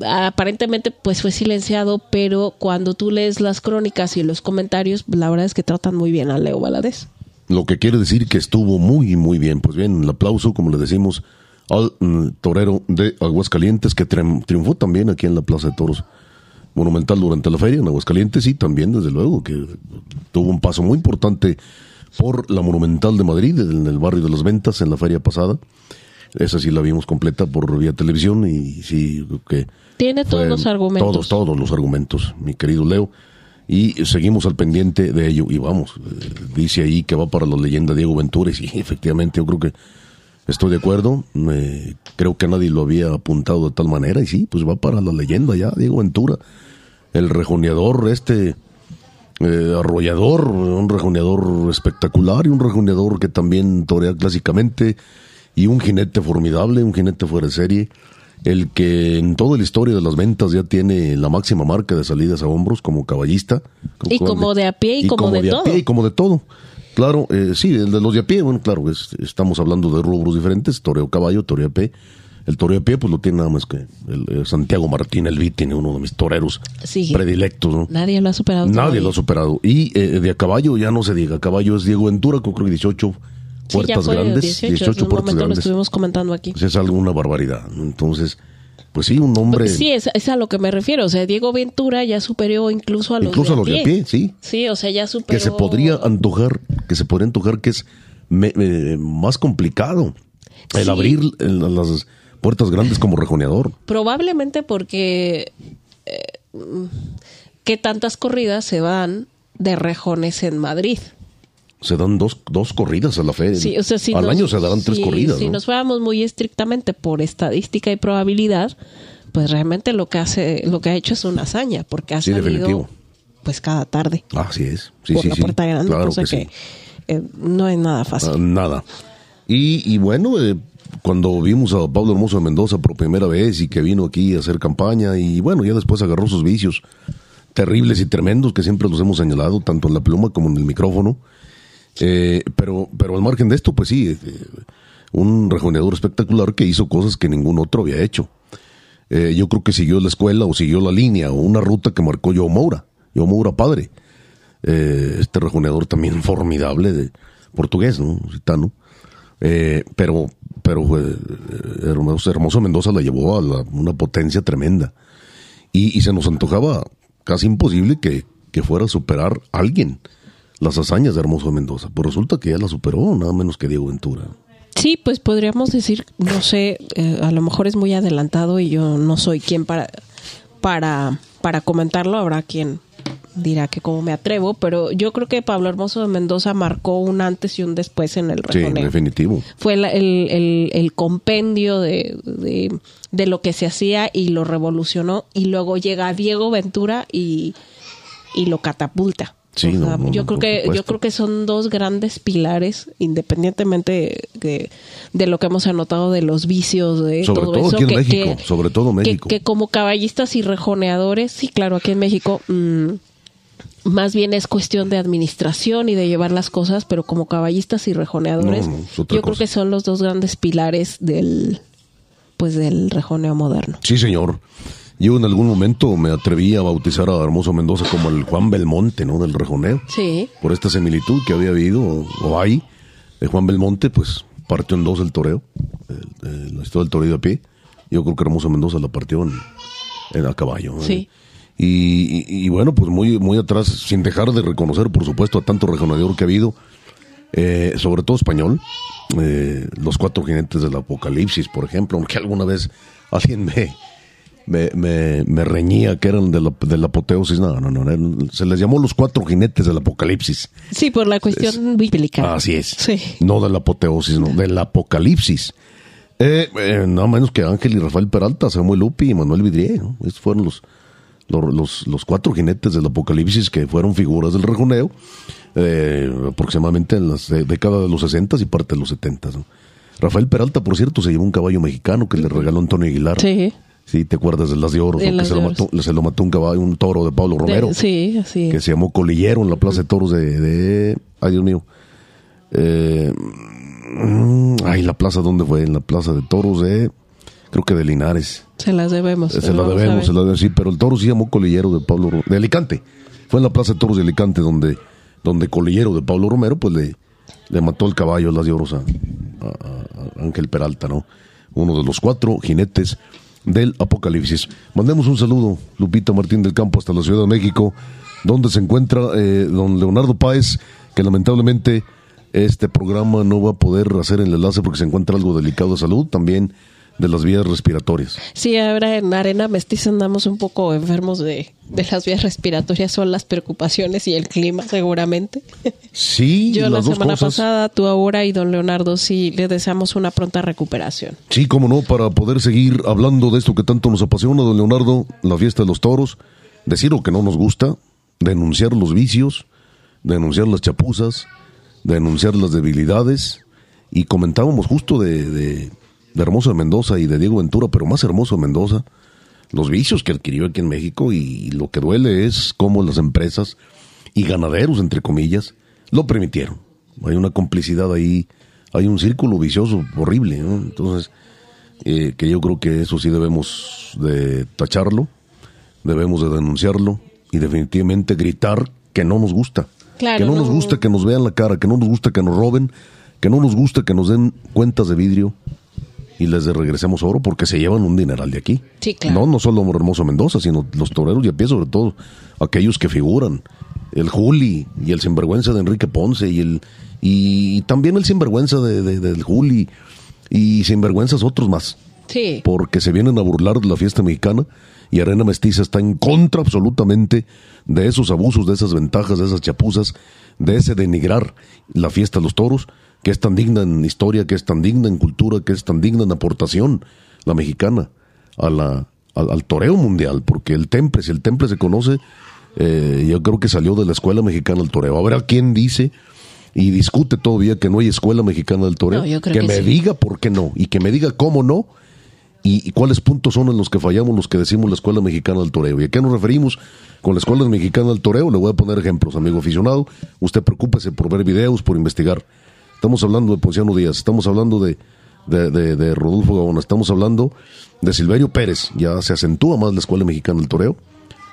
Aparentemente pues fue silenciado, pero cuando tú lees las crónicas y los comentarios, la verdad es que tratan muy bien a Leo Valadez. Lo que quiere decir que estuvo muy, muy bien. Pues bien, el aplauso, como le decimos, al mm, torero de Aguascalientes, que triunfó también aquí en la Plaza de Toros Monumental durante la feria en Aguascalientes y también, desde luego, que tuvo un paso muy importante por la Monumental de Madrid, en el barrio de las Ventas, en la feria pasada. Esa sí la vimos completa por vía televisión y sí que... Tiene todos los argumentos. Todos, todos los argumentos, mi querido Leo. Y seguimos al pendiente de ello. Y vamos, eh, dice ahí que va para la leyenda Diego Ventura. [LAUGHS] Y sí, efectivamente, yo creo que estoy de acuerdo. creo que nadie lo había apuntado de tal manera. Y sí, pues va para la leyenda ya, Diego Ventura. El rejoneador este eh, arrollador, un rejoneador espectacular y un rejoneador que también torea clásicamente y un jinete formidable, un jinete fuera de serie, el que en toda la historia de las ventas ya tiene la máxima marca de salidas a hombros como caballista. Y como de a pie y, como, de, todo. y como de todo. Claro, eh, sí, el de los de a pie, bueno, claro, estamos hablando de rubros diferentes, toreo caballo, toreo a pie el toreo de pie, pues lo tiene nada más que el, Santiago Martín el tiene uno de mis toreros predilectos. ¿no? Nadie lo ha superado. Nadie lo ha superado. Y eh, de a caballo ya no se diga. A caballo es Diego Ventura, con creo que 18 puertas grandes. 18, puertas grandes. Lo estuvimos comentando aquí. Pues es alguna barbaridad. Entonces, pues sí, un hombre. Sí, es, a lo que me refiero. O sea, Diego Ventura ya superó incluso a los incluso a los de a pie, sí. Sí, o sea, ya superó. Que se podría antojar, que se podría antojar que es más complicado el abrir las puertas grandes como rejoneador. Probablemente porque eh, ¿qué tantas corridas se dan de rejones en Madrid? Se dan dos, dos corridas a la fe. Sí, o sea, Al año se darán tres corridas. Si nos fuéramos muy estrictamente por estadística y probabilidad, pues realmente lo que hace, lo que ha hecho es una hazaña, porque ha Sí, salido definitivo. pues cada tarde Así es. Sí, por sí, la sí. puerta grande, Claro cosa que que, sí. eh, no es nada fácil. Ah, nada. Y, y bueno, eh, cuando vimos a Pablo Hermoso de Mendoza por primera vez y que vino aquí a hacer campaña y bueno, ya después agarró sus vicios terribles y tremendos que siempre los hemos señalado, tanto en la pluma como en el micrófono. Eh, pero, pero al margen de esto, pues sí, eh, un rejoneador espectacular que hizo cosas que ningún otro había hecho. Eh, yo creo que siguió la escuela o siguió la línea o una ruta que marcó Joe Moura, Joe Moura padre. Eh, este rejoneador también [LAUGHS] formidable de portugués, ¿no? Gitano. Eh, pero, pero hermoso, Hermoso Mendoza la llevó a la- una potencia tremenda. Y, y se nos antojaba casi imposible que, que fuera a superar a alguien las hazañas de Hermoso Mendoza. Pues resulta que ya la superó, nada menos que Diego Ventura. Sí, pues podríamos decir, no sé, eh, a lo mejor es muy adelantado y yo no soy quien para, para, para comentarlo, habrá quien dirá que como me atrevo, pero yo creo que Pablo Hermoso de Mendoza marcó un antes y un después en el Sí, rejoneo. definitivo. Fue el- el compendio de, de, de lo que se hacía y lo revolucionó y luego llega Diego Ventura y, y lo catapulta. Sí, O sea, no, no, yo creo que yo creo que son dos grandes pilares independientemente de, de lo que hemos anotado de los vicios de Sobre todo todo eso aquí en que, México, que- sobre todo México. que como caballistas y rejoneadores sí claro aquí en México mm, más bien es cuestión de administración y de llevar las cosas, pero como caballistas y rejoneadores, No, yo creo que son los dos grandes pilares del pues del rejoneo moderno. Sí, señor. Yo en algún momento me atreví a bautizar a Hermoso Mendoza como el Juan Belmonte, ¿no? Del rejoneo. Sí, Por esta similitud que había habido o, hay de Juan Belmonte, pues partió en dos el toreo, el- el- la historia del toreo de a pie. Yo creo que Hermoso Mendoza la partió en, en a caballo. ¿eh? Sí. Y, y- y bueno, pues muy, muy atrás, sin dejar de reconocer, por supuesto, a tanto rejoneador que ha habido, eh, sobre todo español, eh, los cuatro jinetes del apocalipsis, por ejemplo, aunque alguna vez alguien me, me, me, me reñía que eran de la, de la apoteosis, no, no, no, se les llamó los cuatro jinetes del apocalipsis. sí, por la cuestión bíblica. Así es. Sí. No de la apoteosis, no, del apocalipsis. Eh, eh, nada menos que Ángel y Rafael Peralta, Samuel Lupi y Manuel Vidrié, ¿no? Estos fueron los, los, los, cuatro jinetes del apocalipsis que fueron figuras del rejoneo, eh, aproximadamente en las eh, décadas de los 60 y parte de los 70. ¿no? Rafael Peralta, por cierto, se llevó un caballo mexicano que le regaló Antonio Aguilar. Sí. Sí, ¿te acuerdas de las de oro? De ¿no? Que las se lo, mató, se lo mató un caballo, un toro de Pablo Romero De- sí, así. que se llamó Colillero en la Plaza de Toros de... de- ay, Dios mío. Eh, mm, ay, la plaza, ¿dónde fue? En la Plaza de Toros de... Creo que de Linares. Se las debemos. Se la Vamos a debemos, se la debemos, sí, pero el toro sí llamó Colillero de Pablo Ro- de Alicante. Fue en la Plaza de Toros de Alicante donde, donde Colillero de Pablo Romero, pues le, le mató el caballo las de oros a, a- a Ángel Peralta, ¿no? Uno de los cuatro jinetes del apocalipsis. Mandemos un saludo, Lupita Martín del Campo, hasta la Ciudad de México, donde se encuentra eh, don Leonardo Páez, que lamentablemente este programa no va a poder hacer el enlace porque se encuentra algo delicado de salud, también de las vías respiratorias. Sí, ahora en Arena Mestiza andamos un poco enfermos de, de las vías respiratorias, son las preocupaciones y el clima seguramente. Sí, [LAUGHS] Yo la las semana cosas. pasada, tú ahora y don Leonardo, sí, le deseamos una pronta recuperación. Sí, cómo no, para poder seguir hablando de esto que tanto nos apasiona, don Leonardo, la fiesta de los toros, decir lo que no nos gusta, denunciar los vicios, denunciar las chapuzas, denunciar las debilidades, y comentábamos justo de, de, de Hermoso de Mendoza y de Diego Ventura, pero más Hermoso de Mendoza, los vicios que adquirió aquí en México, y lo que duele es cómo las empresas y ganaderos, entre comillas, lo permitieron. Hay una complicidad ahí, hay un círculo vicioso horrible, ¿no? Entonces, eh, que yo creo que eso sí debemos de tacharlo, debemos de denunciarlo y definitivamente gritar que no nos gusta. Claro, que no, nos no. gusta que nos vean la cara, que no nos gusta que nos roben, que no nos gusta que nos den cuentas de vidrio y les de regresemos oro porque se llevan un dineral de aquí. Sí, claro. No, no solo Hermoso Mendoza, sino los toreros y a pie, sobre todo aquellos que figuran. El Juli y el sinvergüenza de Enrique Ponce y el y también el sinvergüenza de, de- del Juli y sinvergüenzas otros más Sí. porque se vienen a burlar de la fiesta mexicana y Arena Mestiza está en contra absolutamente de esos abusos, de esas ventajas, de esas chapuzas, de ese denigrar la fiesta de los toros, que es tan digna en historia, que es tan digna en cultura, que es tan digna en aportación la mexicana a la, al, toreo mundial, porque el temple, si el temple se conoce, eh, yo creo que salió de la escuela mexicana del toreo. Habrá quien dice y discute todavía que no hay escuela mexicana del toreo. que, me diga por qué no y que me diga cómo no y, cuáles puntos son en los que fallamos los que decimos la escuela mexicana del toreo. ¿Y a qué nos referimos con la escuela mexicana del toreo? Le voy a poner ejemplos, amigo aficionado. Usted preocúpese por ver videos, por investigar. Estamos hablando de Ponciano Díaz, estamos hablando de, de, de, Rodolfo Gabona, estamos hablando de Silverio Pérez. Ya se acentúa más la escuela mexicana del toreo,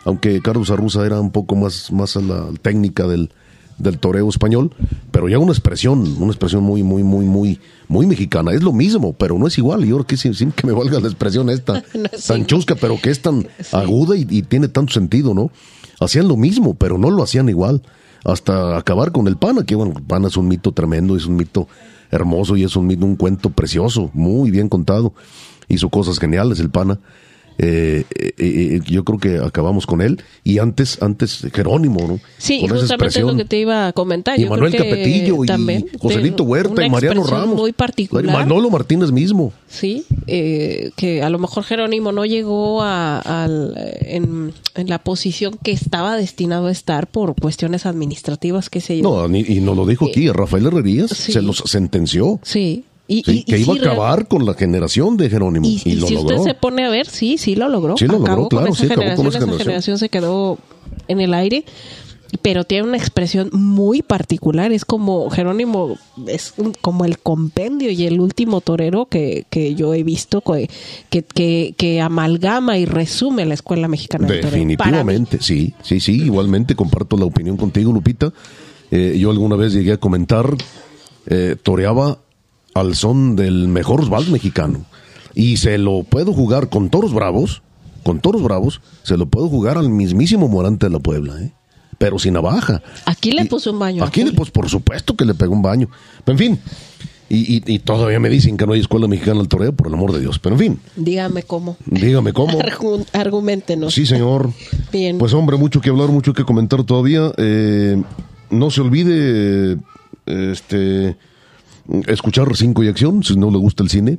aunque Carlos Arruza era un poco más, más a la técnica del, del toreo español, pero ya una expresión, una expresión muy, muy, muy, muy, muy mexicana. Es lo mismo, pero no es igual. Y ahora que sin, que me valga la expresión esta, [LAUGHS] tan chusca, pero que es tan aguda y, tiene tanto sentido, ¿no? Hacían lo mismo, pero no lo hacían igual. Hasta acabar con el pana, que bueno, el pana es un mito tremendo, es un mito hermoso y es un mito, un cuento precioso, muy bien contado. Hizo cosas geniales el pana. Eh, eh, eh, yo creo que acabamos con él. Y antes antes Jerónimo no sí justamente es lo que te iba a comentar. Y Manuel Capetillo y Joselito Huerta y Mariano Ramos. muy particular. Manolo Martínez mismo. Sí que a lo mejor Jerónimo no llegó a, en, la posición que estaba destinado a estar por cuestiones administrativas que se no y nos lo dijo aquí Rafael Herrerías se los sentenció. Sí y, que iba a acabar con la generación de Jerónimo. Y, y, si usted se pone a ver, sí, sí lo logró. Sí lo logró, claro, sí, acabó con esa, generación. se quedó en el aire, pero tiene una expresión muy particular. Es como Jerónimo, es como el compendio y el último torero que, que yo he visto que, que, que, amalgama y resume la escuela mexicana de Definitivamente, sí, sí, sí. Igualmente comparto la opinión contigo, Lupita. Eh, yo alguna vez llegué a comentar, eh, toreaba al son del mejor vals mexicano. Y se lo puedo jugar con toros bravos, con toros bravos, se lo puedo jugar al mismísimo Morante de la Puebla, ¿eh? pero sin navaja. Aquí le puso un baño. Aquí le puso, por supuesto que le pegó un baño. Pero en fin, y, todavía me dicen que no hay escuela mexicana al toreo, por el amor de Dios. Pero en fin. Dígame cómo. Dígame cómo. argumentenos. Sí, señor. [LAUGHS] Bien. Pues hombre, mucho que hablar, mucho que comentar todavía. Eh, no se olvide, este escuchar Cinco y Acción, si no le gusta el cine,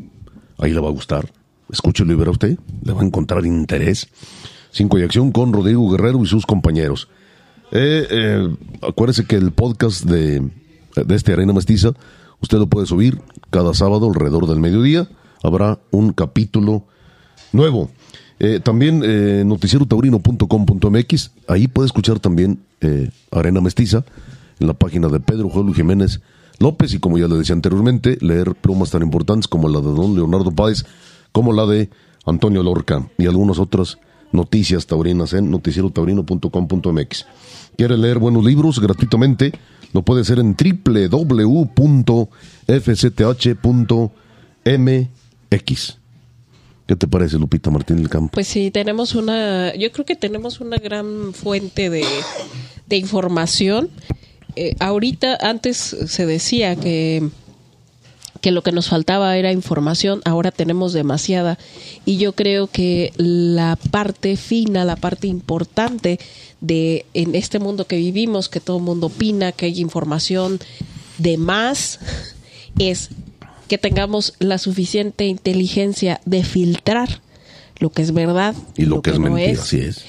ahí le va a gustar. Escúchelo y verá usted, le va a encontrar interés. Cinco y Acción con Rodrigo Guerrero y sus compañeros. Eh, eh, acuérdese que el podcast de, de este Arena Mestiza, usted lo puede subir cada sábado alrededor del mediodía. Habrá un capítulo nuevo. Eh, también eh, noticierotaurino.com.mx, ahí puede escuchar también eh, Arena Mestiza en la página de Pedro Juan Jiménez López y como ya le decía anteriormente, leer plumas tan importantes como la de don Leonardo Páez, como la de Antonio Lorca y algunas otras noticias taurinas en noticierotaurino.com.mx. ¿Quiere leer buenos libros gratuitamente? Lo puede hacer en www.fcth.mx. ¿Qué te parece, Lupita Martín del Campo? Pues sí, tenemos una, yo creo que tenemos una gran fuente de, de información eh, ahorita antes se decía que que lo que nos faltaba era información, ahora tenemos demasiada y yo creo que la parte fina, la parte importante de en este mundo que vivimos, que todo el mundo opina, que hay información de más, es que tengamos la suficiente inteligencia de filtrar lo que es verdad y lo, que, es mentira, así es.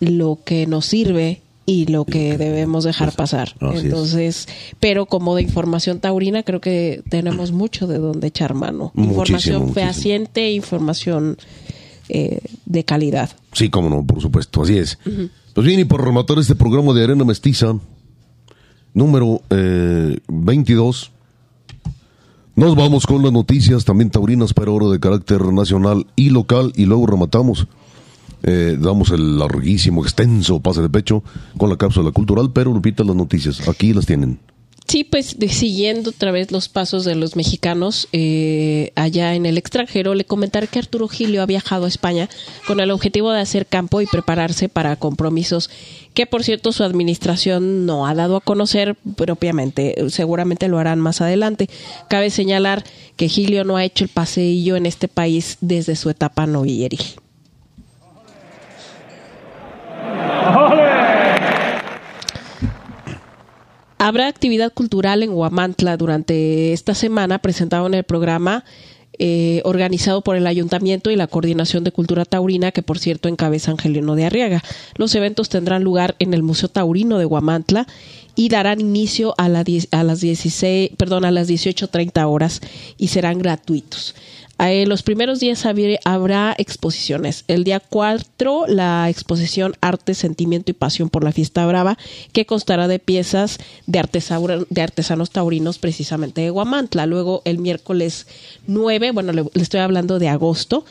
lo que nos sirve y lo que debemos dejar pasar. Entonces, pero como de información taurina, creo que tenemos [CLEARS THROAT] mucho de donde echar mano. información fehaciente, información eh, de calidad. Sí, cómo no, por supuesto, así es. Pues bien, y por rematar este programa de Arena Mestiza, número eh, 22, nos vamos con las noticias también taurinas, pero ahora de carácter nacional y local, y luego rematamos eh, damos el larguísimo, extenso pase de pecho con la cápsula cultural, pero Lupita, las noticias, aquí las tienen. Sí, pues siguiendo otra vez los pasos de los mexicanos eh, allá en el extranjero, le comentaré que Arturo Gilio ha viajado a España con el objetivo de hacer campo y prepararse para compromisos que, por cierto, su administración no ha dado a conocer propiamente. Seguramente lo harán más adelante. Cabe señalar que Gilio no ha hecho el paseillo en este país desde su etapa novilleril. Habrá actividad cultural en Huamantla durante esta semana, presentado en el programa eh, organizado por el Ayuntamiento y la Coordinación de Cultura Taurina, que por cierto encabeza Angelino de Arriaga. Los eventos tendrán lugar en el Museo Taurino de Guamantla y darán inicio a, a las 16, perdón, a las 18.30 horas y serán gratuitos. Los primeros días habrá exposiciones. El día 4, la exposición Arte, Sentimiento y Pasión por la Fiesta Brava, que constará de piezas de, de artesanos taurinos precisamente de Guamantla. Luego, el miércoles 9, bueno, le estoy hablando de agosto,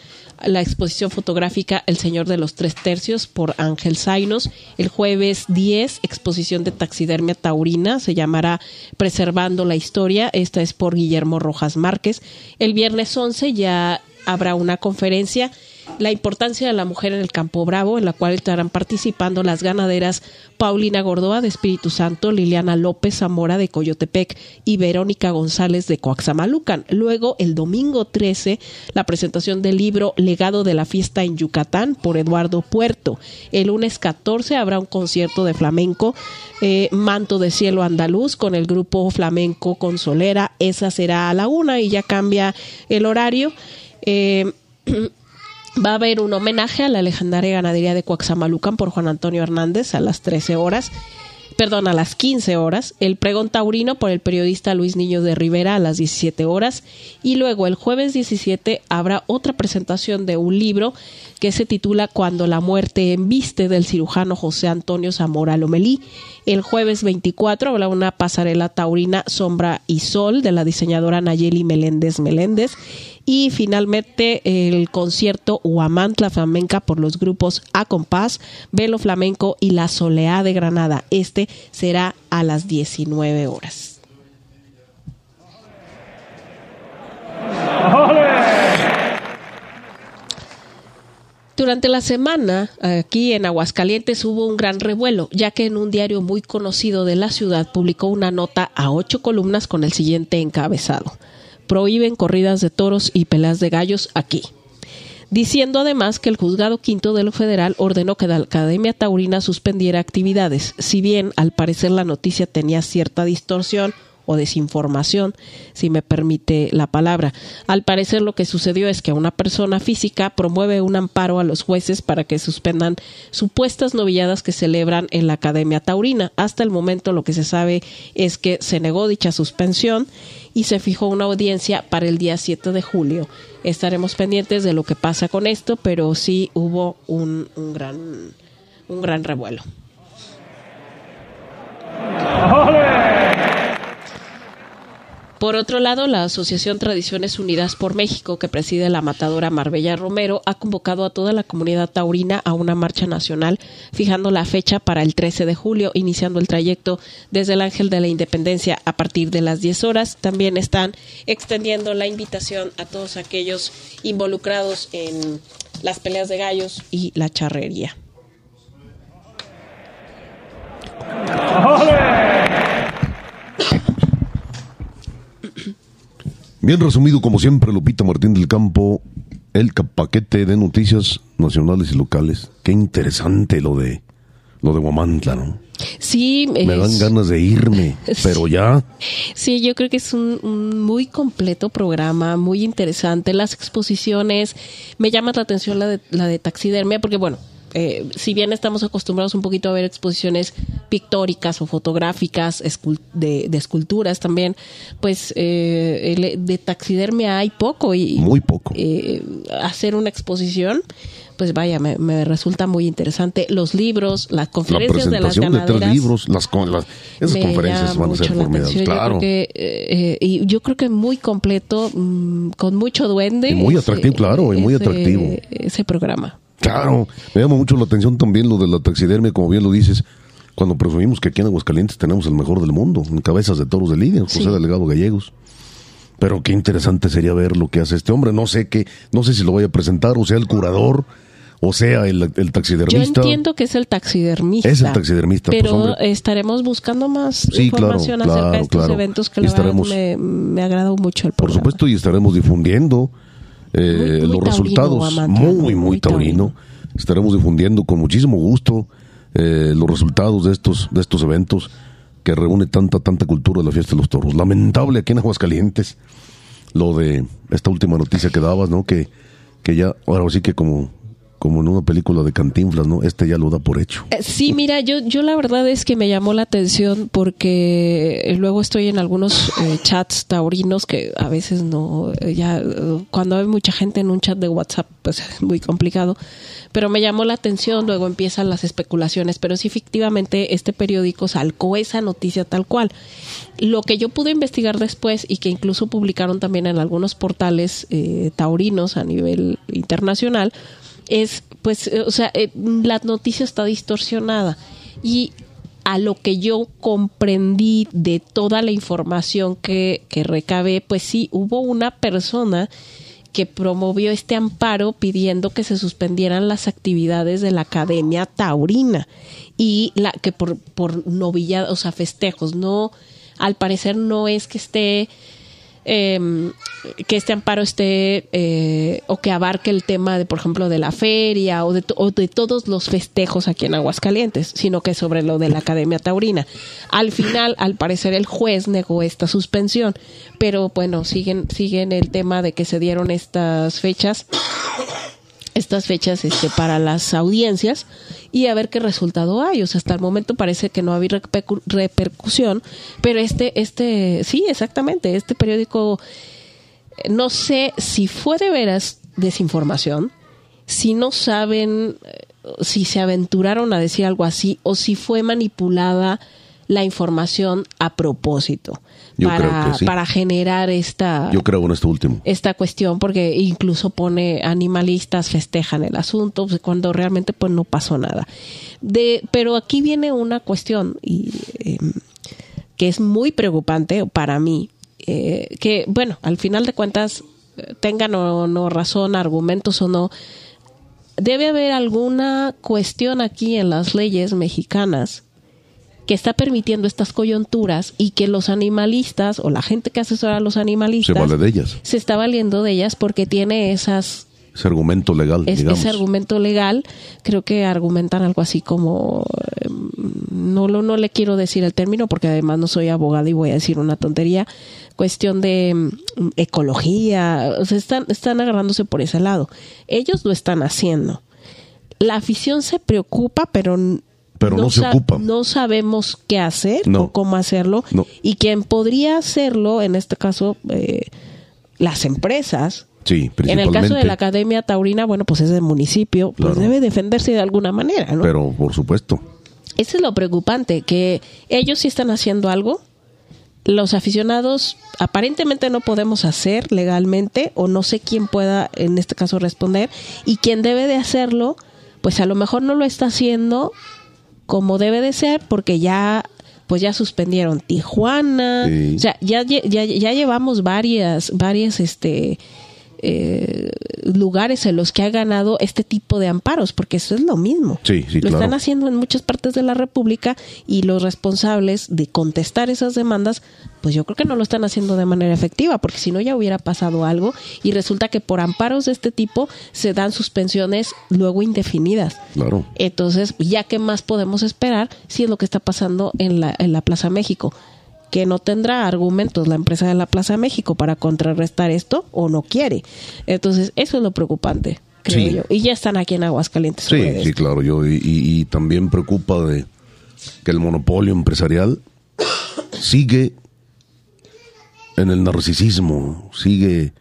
la exposición fotográfica El Señor de los Tres Tercios por Ángel Zainos. El jueves 10, exposición de taxidermia taurina, se llamará Preservando la Historia. Esta es por Guillermo Rojas Márquez. El viernes 11 ya habrá una conferencia la importancia de la mujer en el Campo Bravo, en la cual estarán participando las ganaderas Paulina Gordoa de Espíritu Santo, Liliana López Zamora de Coyotepec y Verónica González de Coaxamalucan. Luego, el domingo 13, la presentación del libro Legado de la Fiesta en Yucatán por Eduardo Puerto. El lunes 14 habrá un concierto de flamenco, eh, Manto de Cielo Andaluz, con el grupo flamenco Consolera. Esa será a la una y ya cambia el horario. Eh, [CLEARS THROAT] Va a haber un homenaje a la legendaria ganadería de Coaxamalucan por Juan Antonio Hernández a las 13 horas, perdón, a las 15 horas, el pregón taurino por el periodista Luis Niño de Rivera a las 17 horas y luego el jueves 17 habrá otra presentación de un libro que se titula Cuando la muerte embiste del cirujano José Antonio Zamora Lomelí. El jueves 24 habrá una pasarela taurina Sombra y Sol de la diseñadora Nayeli Meléndez Meléndez y finalmente el concierto Huamantla Flamenca por los grupos A Compás, Velo Flamenco y La Soleá de Granada. Este será a las 19 horas. Durante la semana, aquí en Aguascalientes hubo un gran revuelo, ya que en un diario muy conocido de la ciudad publicó una nota a ocho columnas con el siguiente encabezado. Prohíben corridas de toros y peleas de gallos aquí. Diciendo además que el juzgado quinto de lo federal ordenó que la Academia Taurina suspendiera actividades, si bien al parecer la noticia tenía cierta distorsión o desinformación, si me permite la palabra. Al parecer lo que sucedió es que una persona física promueve un amparo a los jueces para que suspendan supuestas novilladas que celebran en la Academia Taurina. Hasta el momento lo que se sabe es que se negó dicha suspensión y se fijó una audiencia para el día 7 de julio. Estaremos pendientes de lo que pasa con esto, pero sí hubo un, un gran, un gran revuelo. Por otro lado, la Asociación Tradiciones Unidas por México, que preside la matadora Marbella Romero, ha convocado a toda la comunidad taurina a una marcha nacional, fijando la fecha para el 13 de julio, iniciando el trayecto desde el Ángel de la Independencia a partir de las 10 horas. También están extendiendo la invitación a todos aquellos involucrados en las peleas de gallos y la charrería. Bien resumido, como siempre, Lupita Martín del Campo, el paquete de noticias nacionales y locales. Qué interesante lo de lo de Guamantla, ¿no? Sí, me dan ganas de irme, [LAUGHS] pero ya. Sí, yo creo que es un, muy completo programa, muy interesante. Las exposiciones, me llama la atención la de, la de taxidermia, porque bueno, eh, si bien estamos acostumbrados un poquito a ver exposiciones pictóricas o fotográficas de, esculturas también, pues eh, de taxidermia hay poco y muy poco. Eh, hacer una exposición, pues vaya, me, resulta muy interesante. Los libros, las conferencias de las ganaderas. De libros, las, esas conferencias van a ser formidables, claro. y yo creo que muy completo, mm, con mucho duende. Y muy atractivo, claro, y muy atractivo. Ese programa. Claro, me llama mucho la atención también lo de la taxidermia, como bien lo dices, cuando presumimos que aquí en Aguascalientes tenemos el mejor del mundo, en cabezas de toros de Lidia, José Delegado Gallegos. Pero qué interesante sería ver lo que hace este hombre. No sé qué, no sé si lo voy a presentar, o sea, el curador, o sea, el, taxidermista. Yo entiendo que es el taxidermista. Es el taxidermista. Pues, pero estaremos buscando más información acerca de estos eventos que me, me ha agradado mucho el programa. Por supuesto, y estaremos difundiendo eh, los resultados. muy, muy, taurino. Estaremos difundiendo con muchísimo gusto eh, los resultados de estos, de estos eventos que reúne tanta, tanta cultura de la fiesta de los toros. Lamentable aquí en Aguascalientes. lo de esta última noticia que dabas, ¿no? Que, que ya, ahora sí que como como en una película de Cantinflas, ¿no? Este ya lo da por hecho. Eh, sí, mira, yo, yo la verdad es que me llamó la atención porque luego estoy en algunos eh, chats taurinos que a veces no, eh, ya cuando hay mucha gente en un chat de WhatsApp, pues es muy complicado, pero me llamó la atención, luego empiezan las especulaciones, pero sí efectivamente este periódico salcó esa noticia tal cual. Lo que yo pude investigar después y que incluso publicaron también en algunos portales taurinos a nivel internacional, es, pues, eh, o sea, eh, la noticia está distorsionada. Y a lo que yo comprendí de toda la información que, que recabé, pues sí, hubo una persona que promovió este amparo pidiendo que se suspendieran las actividades de la Academia Taurina y la que por, por novilladas, o sea, festejos, no, al parecer no es que esté eh, que este amparo esté eh, o que abarque el tema de, por ejemplo, de la feria o de, o de, todos los festejos aquí en Aguascalientes, sino que sobre lo de la Academia Taurina. Al final, al parecer, el juez negó esta suspensión, pero bueno, siguen, siguen el tema de que se dieron estas fechas estas fechas este, para las audiencias y a ver qué resultado hay. O sea, hasta el momento parece que no ha habido repercusión, pero este, este, sí, exactamente, este periódico, no sé si fue de veras desinformación, si no saben eh, si se aventuraron a decir algo así o si fue manipulada la información a propósito para, para generar esta yo creo en este último. esta cuestión porque incluso pone animalistas festejan el asunto pues, cuando realmente pues no pasó nada. De pero aquí viene una cuestión y em, que es muy preocupante para mí eh, que bueno al final de cuentas tengan o no razón argumentos o no debe haber alguna cuestión aquí en las leyes mexicanas que está permitiendo estas coyunturas y que los animalistas o la gente que asesora a los animalistas se, vale de ellas. se está valiendo de ellas porque tiene esas ese argumento legal. ese argumento legal, creo que argumentan algo así como, em, no, no le quiero decir el término porque además no soy abogado y voy a decir una tontería, cuestión de em, ecología, o sea, están, están agarrándose por ese lado. Ellos lo están haciendo. La afición se preocupa, pero pero no, se ocupa. No sabemos qué hacer o cómo hacerlo. Y quien podría hacerlo, en este caso, eh, las empresas. Sí, En el caso de la Academia Taurina, bueno, pues es del municipio, pues debe defenderse de alguna manera, ¿no? Pero, por supuesto. Eso es lo preocupante, que ellos sí están haciendo algo, los aficionados aparentemente no podemos hacer legalmente, o no sé quién pueda en este caso responder, y quien debe de hacerlo, pues a lo mejor no lo está haciendo como debe de ser, porque ya pues ya suspendieron Tijuana, o sea, ya, ya, ya llevamos varias, varias, este, eh, lugares en los que ha ganado este tipo de amparos, porque eso es lo mismo. Sí, lo están haciendo en muchas partes de la República y los responsables de contestar esas demandas, pues yo creo que no lo están haciendo de manera efectiva, porque si no ya hubiera pasado algo y resulta que por amparos de este tipo se dan suspensiones luego indefinidas. Claro. Entonces, ya qué más podemos esperar si es lo que está pasando en la, en la Plaza México que no tendrá argumentos la empresa de la Plaza México para contrarrestar esto o no quiere. Entonces, eso es lo preocupante, creo yo. Y ya están aquí en Aguascalientes. Sí, sí, claro. Yo, y, también preocupa de que el monopolio empresarial sigue en el narcisismo, sigue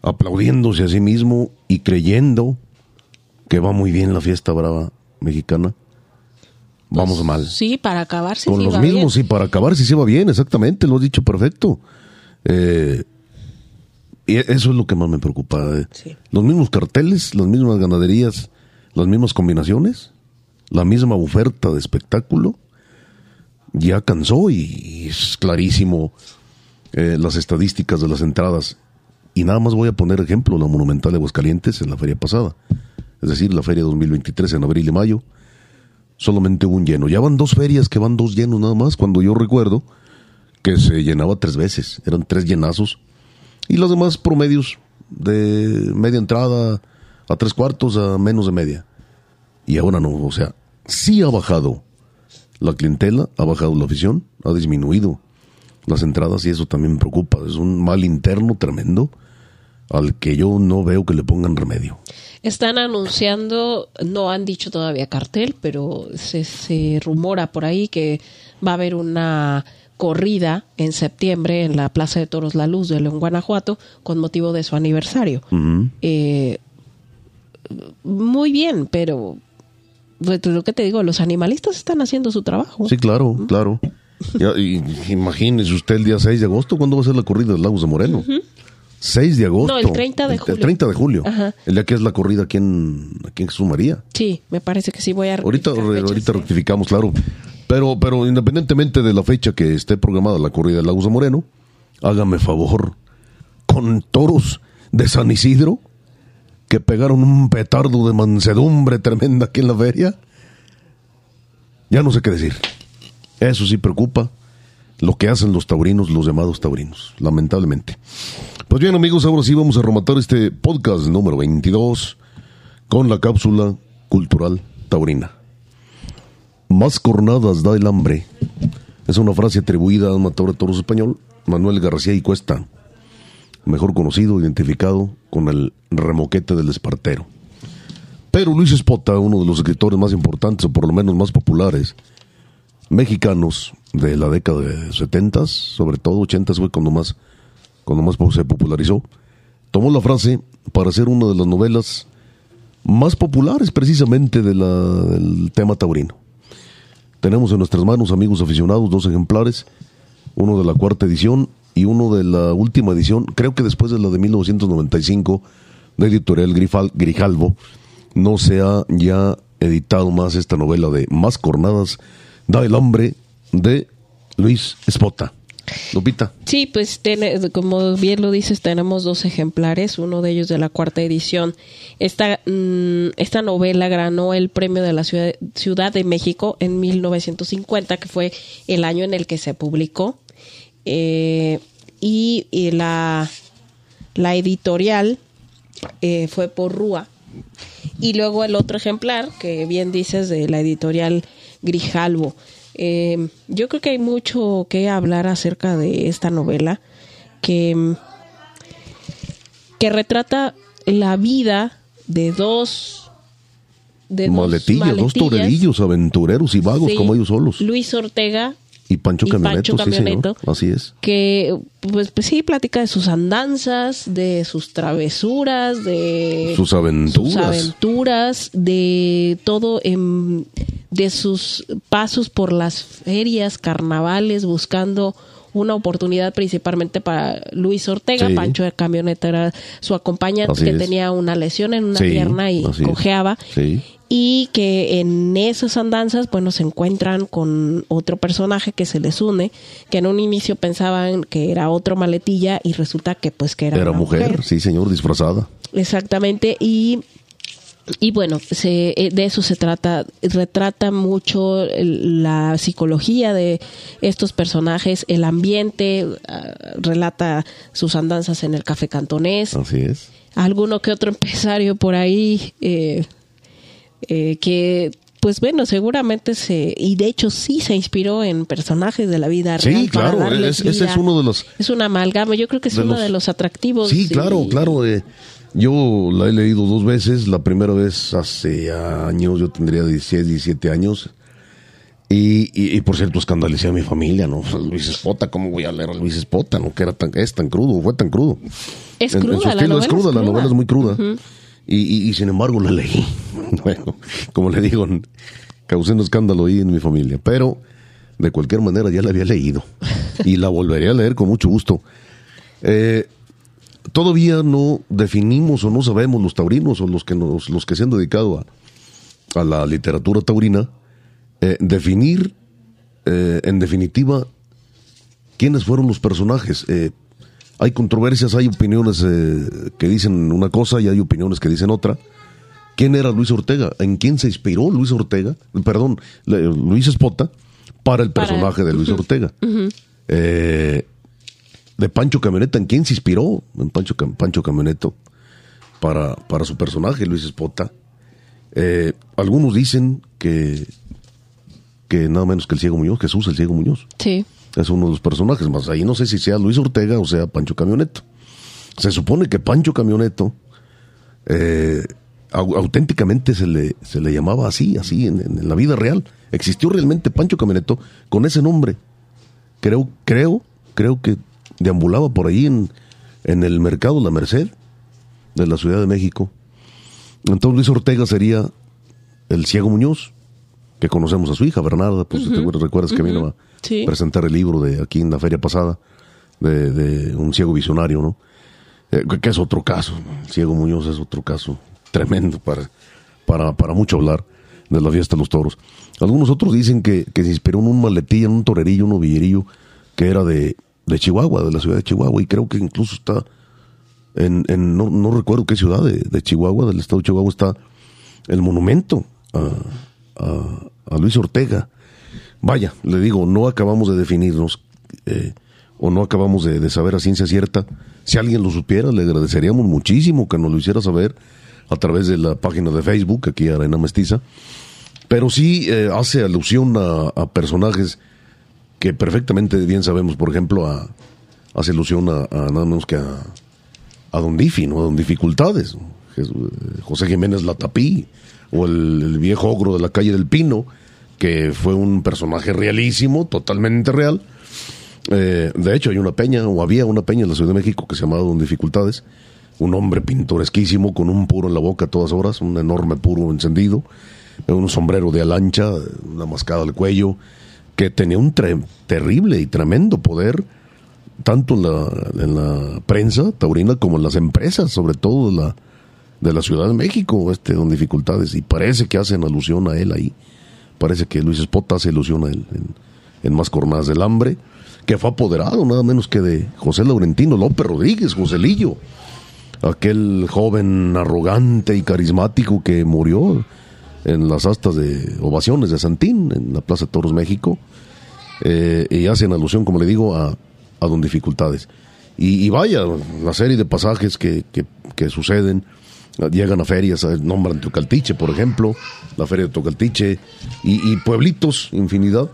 aplaudiéndose a sí mismo y creyendo que va muy bien la fiesta brava mexicana vamos pues, mal. Sí, para acabar Con los mismos, sí, para acabar sí se va bien, exactamente, lo has dicho perfecto. Eh, y eso es lo que más me preocupa. Eh. Los mismos carteles, las mismas ganaderías, las mismas combinaciones, la misma oferta de espectáculo, ya cansó y, es clarísimo eh, las estadísticas de las entradas. Y nada más voy a poner ejemplo, la Monumental de Aguascalientes en la feria pasada, es decir, la feria 2023 en abril y mayo, solamente un lleno. Ya van dos ferias que van dos llenos nada más, cuando yo recuerdo que se llenaba tres veces, eran tres llenazos. Y los demás promedios de media entrada a tres cuartos a menos de media. Y ahora no, o sea, sí ha bajado la clientela, ha bajado la afición, ha disminuido las entradas y eso también me preocupa. Es un mal interno tremendo al que yo no veo que le pongan remedio. Están anunciando, no han dicho todavía cartel, pero se, se rumora por ahí que va a haber una corrida en septiembre en la Plaza de Toros La Luz de León, Guanajuato, con motivo de su aniversario. Eh, muy bien, pero pues, lo que te digo, los animalistas están haciendo su trabajo. Sí, claro, claro. imagínese usted el día 6 de agosto, ¿cuándo va a ser la corrida del Lagos de Moreno? 6 de agosto. No, el 30 de julio. El 30 de julio. El día que es la corrida aquí en, aquí en Jesús María. Sí, me parece que sí voy a Ahorita, ahorita rectificamos, claro. Pero, pero independientemente de la fecha que esté programada la corrida del Lagos de Moreno, hágame favor, con toros de San Isidro, que pegaron un petardo de mansedumbre tremenda aquí en la feria, ya no sé qué decir. Eso sí preocupa lo que hacen los taurinos, los llamados taurinos, lamentablemente. Pues bien amigos, ahora sí vamos a rematar este podcast número 22 con la cápsula cultural taurina. Más cornadas da el hambre. Es una frase atribuida a un matador de toros español, Manuel García y Cuesta, mejor conocido, identificado con el remoquete del espartero. Pero Luis Espota, uno de los escritores más importantes, o por lo menos más populares, mexicanos de la década de 70, sobre todo 80 fue cuando más, cuando más se popularizó, tomó la frase para hacer una de las novelas más populares precisamente de del tema taurino. Tenemos en nuestras manos, amigos aficionados, dos ejemplares, uno de la cuarta edición y uno de la última edición, creo que después de la de 1995, de editorial Grijalvo, no se ha ya editado más esta novela de Más Cornadas da el hombre de Luis Espota. Lupita. Sí, pues como bien lo dices, tenemos dos ejemplares, uno de ellos de la cuarta edición. Esta, mm, esta novela ganó el premio de la ciudad, ciudad, de México en 1950, que fue el año en el que se publicó. Eh, y, la, la editorial eh, fue por Rúa. Y luego el otro ejemplar, que bien dices, de la editorial Grijalvo. Eh, yo creo que hay mucho que hablar acerca de esta novela que, que retrata la vida de dos de maletillas, dos, torerillos, aventureros y vagos como ellos solos. Luis Ortega y Pancho Camioneto, así es. Que, pues, pues, sí, platica de sus andanzas, de sus travesuras, de... Sus aventuras. Sus aventuras, de todo, en, de sus pasos por las ferias, carnavales, buscando una oportunidad principalmente para Luis Ortega. Pancho de Camioneta era su acompañante que tenía una lesión en una pierna y cojeaba. Sí y que en esas andanzas, bueno, se encuentran con otro personaje que se les une, que en un inicio pensaban que era otro maletilla y resulta que pues que era, era mujer, sí señor, disfrazada. Exactamente, y y bueno, se, eh, de eso se trata, retrata mucho la psicología de estos personajes, el ambiente, ah, relata sus andanzas en el café cantonés. Así es. Alguno que otro [LAUGHS] empresario por ahí eh, eh, que pues bueno, seguramente se, y de hecho sí se inspiró en personajes de la vida real. Sí, claro, ese es uno de los... Es una amalgama, yo creo que es uno de los atractivos. Sí, claro, claro. Eh, yo la he leído dos veces, la primera vez hace años, yo tendría 16, 17 años, y, y, por cierto escandalicé a mi familia, ¿no? [LAUGHS] Luis Espota, ¿cómo voy a leer a Luis Espota? ¿No? Que era tan, es tan crudo, fue tan crudo. Es cruda, la novela es cruda, la novela es muy cruda. Y, y, sin embargo la leí. [LAUGHS] Bueno, como le digo, causé un escándalo ahí en mi familia. Pero de cualquier manera ya la había leído. Y la volvería a leer con mucho gusto. Eh, todavía no definimos o no sabemos los taurinos o los que, nos, los que se han dedicado a, a la literatura taurina, eh, definir eh, en definitiva quiénes fueron los personajes hay controversias, hay opiniones eh, que dicen una cosa y hay opiniones que dicen otra. ¿Quién era Luis Ortega? ¿En quién se inspiró Luis Ortega? Perdón, Luis Espota para el personaje de Luis Ortega. Eh, de Pancho Camioneta, ¿en quién se inspiró? En Pancho, Pancho Camioneto para, para su personaje, Luis Espota. Eh, algunos dicen que que nada menos que el ciego Muñoz, Jesús el ciego Muñoz. Sí. Es uno de los personajes más. Ahí no sé si sea Luis Ortega o sea Pancho Camioneto. Se supone que Pancho Camioneto eh, auténticamente se le, se le llamaba así, así en, la vida real. Existió realmente Pancho Camioneto con ese nombre. Creo, creo, creo que deambulaba por ahí en, en el mercado La Merced de la Ciudad de México. Entonces Luis Ortega sería el ciego Muñoz, que conocemos a su hija, Bernarda, pues te recuerdas que vino a presentar el libro de aquí en la feria pasada, de, un ciego visionario, ¿no? Eh, que es otro caso, ciego Muñoz es otro caso tremendo para, para, para mucho hablar de la fiesta de los toros. Algunos otros dicen que, que se inspiró en un maletillo, en un torerillo, un novillerillo, que era de, de Chihuahua, de la ciudad de Chihuahua, y creo que incluso está en, en no, no, recuerdo qué ciudad de, Chihuahua, del estado de Chihuahua, está el monumento a, a, Luis Ortega. Vaya, le digo, no acabamos de definirnos eh, o no acabamos de, saber a ciencia cierta. Si alguien lo supiera, le agradeceríamos muchísimo que nos lo hiciera saber a través de la página de Facebook, aquí Arena Mestiza. Pero sí eh, hace alusión a, personajes que perfectamente bien sabemos, por ejemplo, a, hace alusión a, nada menos que a, Don Difi, ¿no? A Don Dificultades. Eh, José Jiménez Latapí, o el, viejo ogro de la calle del Pino, que fue un personaje realísimo, totalmente real. Eh, de hecho, hay una peña, o había una peña en la Ciudad de México que se llamaba Don Dificultades, un hombre pintoresquísimo con un puro en la boca a todas horas, un enorme puro encendido, un sombrero de alancha, una mascada al cuello, que tenía un terrible y tremendo poder, tanto en la, en la prensa taurina como en las empresas, sobre todo de la, de la Ciudad de México, este, con dificultades, y parece que hacen alusión a él ahí. Parece que Luis Espota hace alusión a él en, Más Cornadas del Hambre, que fue apoderado nada menos que de José Laurentino López Rodríguez, Joselillo, aquel joven arrogante y carismático que murió en las astas de ovaciones de Santín, en la Plaza Toros México, eh, y hacen alusión, como le digo, a, a Don Dificultades. Y, vaya, la serie de pasajes que, que, que suceden llegan a ferias, nombran Tocaltiche, por ejemplo, la feria de Tocaltiche, y, pueblitos, infinidad,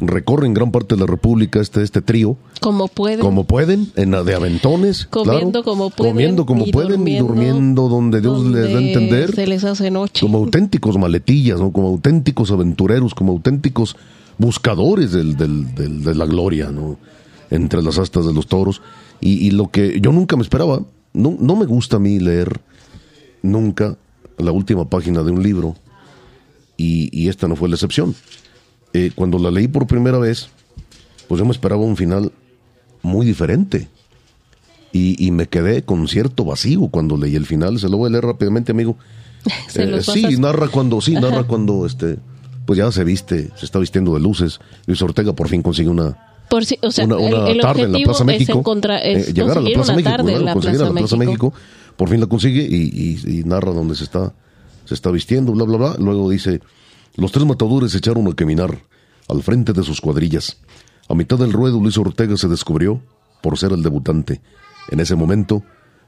recorren gran parte de la República este, este trío. Como pueden. Como pueden, en de aventones. Comiendo como pueden. Comiendo como pueden y durmiendo donde Dios les da a entender. Se les hace noche. Como auténticos maletillas, ¿no? como auténticos aventureros, como auténticos buscadores del, del, de la gloria, ¿no? Entre las astas de los toros. Y, y, lo que yo nunca me esperaba, no, no me gusta a mí leer nunca la última página de un libro y, esta no fue la excepción. Eh, cuando la leí por primera vez, pues yo me esperaba un final muy diferente y, me quedé con cierto vacío cuando leí el final. Se lo voy a leer rápidamente, amigo. [LAUGHS] Eh, sí, narra cuando, sí, narra [LAUGHS] cuando este, pues ya se viste, se está vistiendo de luces. Luis Ortega por fin consigue una, por o sea, una, tarde en la Plaza México. Es eh, llegar a la Plaza México, conseguir a la Plaza México por fin la consigue y, narra dónde se está, se está vistiendo, bla, bla, bla. Luego dice, los tres matadores se echaron a caminar al frente de sus cuadrillas. A mitad del ruedo Luis Ortega se descubrió por ser el debutante. En ese momento,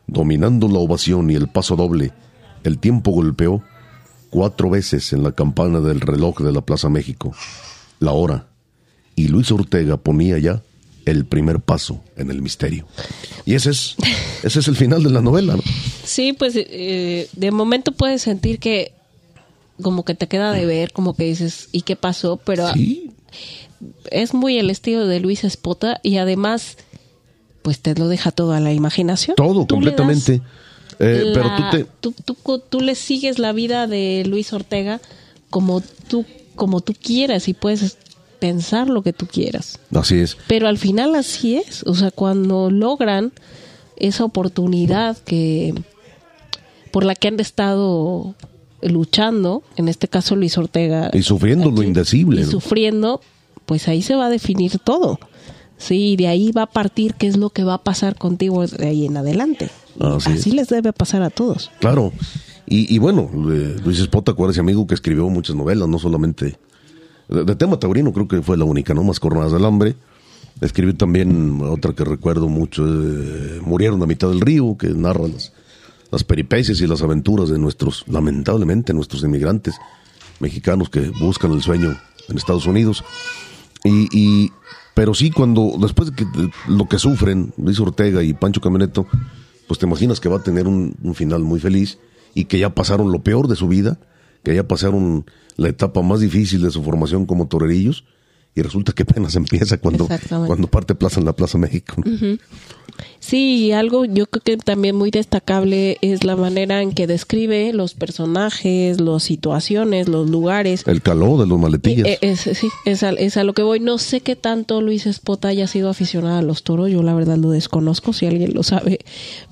dominando la ovación y el paso doble, el tiempo golpeó cuatro veces en la campana del reloj de la Plaza México. La hora. Y Luis Ortega ponía ya el primer paso en el misterio. Y ese es, ese es el final de la novela. ¿no? Sí, pues eh, de momento puedes sentir que como que te queda de ver, como que dices, ¿y qué pasó? Pero es muy el estilo de Luis Espota y además, pues te lo deja todo a la imaginación. Todo, completamente. Eh, pero tú, te... tú, tú, tú le sigues la vida de Luis Ortega como tú como tú quieras y puedes pensar lo que tú quieras. Así es. Pero al final así es. O sea, cuando logran esa oportunidad que por la que han estado luchando, en este caso Luis Ortega. Y sufriendo lo indecible. Y sufriendo, pues ahí se va a definir todo. Sí, de ahí va a partir qué es lo que va a pasar contigo de ahí en adelante. Así, les debe pasar a todos. Claro. Y, y bueno, eh, Luis Espota, ese amigo que escribió muchas novelas, no solamente de, tema taurino creo que fue la única, ¿no? Más Cornadas del Hambre. Escribió también otra que recuerdo mucho, eh, Murieron a mitad del río, que narra las, las peripecias y las aventuras de nuestros, lamentablemente, nuestros inmigrantes mexicanos que buscan el sueño en Estados Unidos. Y, y, pero sí, cuando, después de que lo que sufren Luis Ortega y Pancho Camioneto, pues te imaginas que va a tener un final muy feliz y que ya pasaron lo peor de su vida, que ya pasaron la etapa más difícil de su formación como torerillos y resulta que apenas empieza cuando, cuando parte Plaza en la Plaza México. Sí, algo yo creo que también muy destacable es la manera en que describe los personajes, las situaciones, los lugares. El calor de los maletillas. Eh, es, sí, es a, es a, lo que voy. No sé qué tanto Luis Espota haya sido aficionado a los toros, yo la verdad lo desconozco, si alguien lo sabe,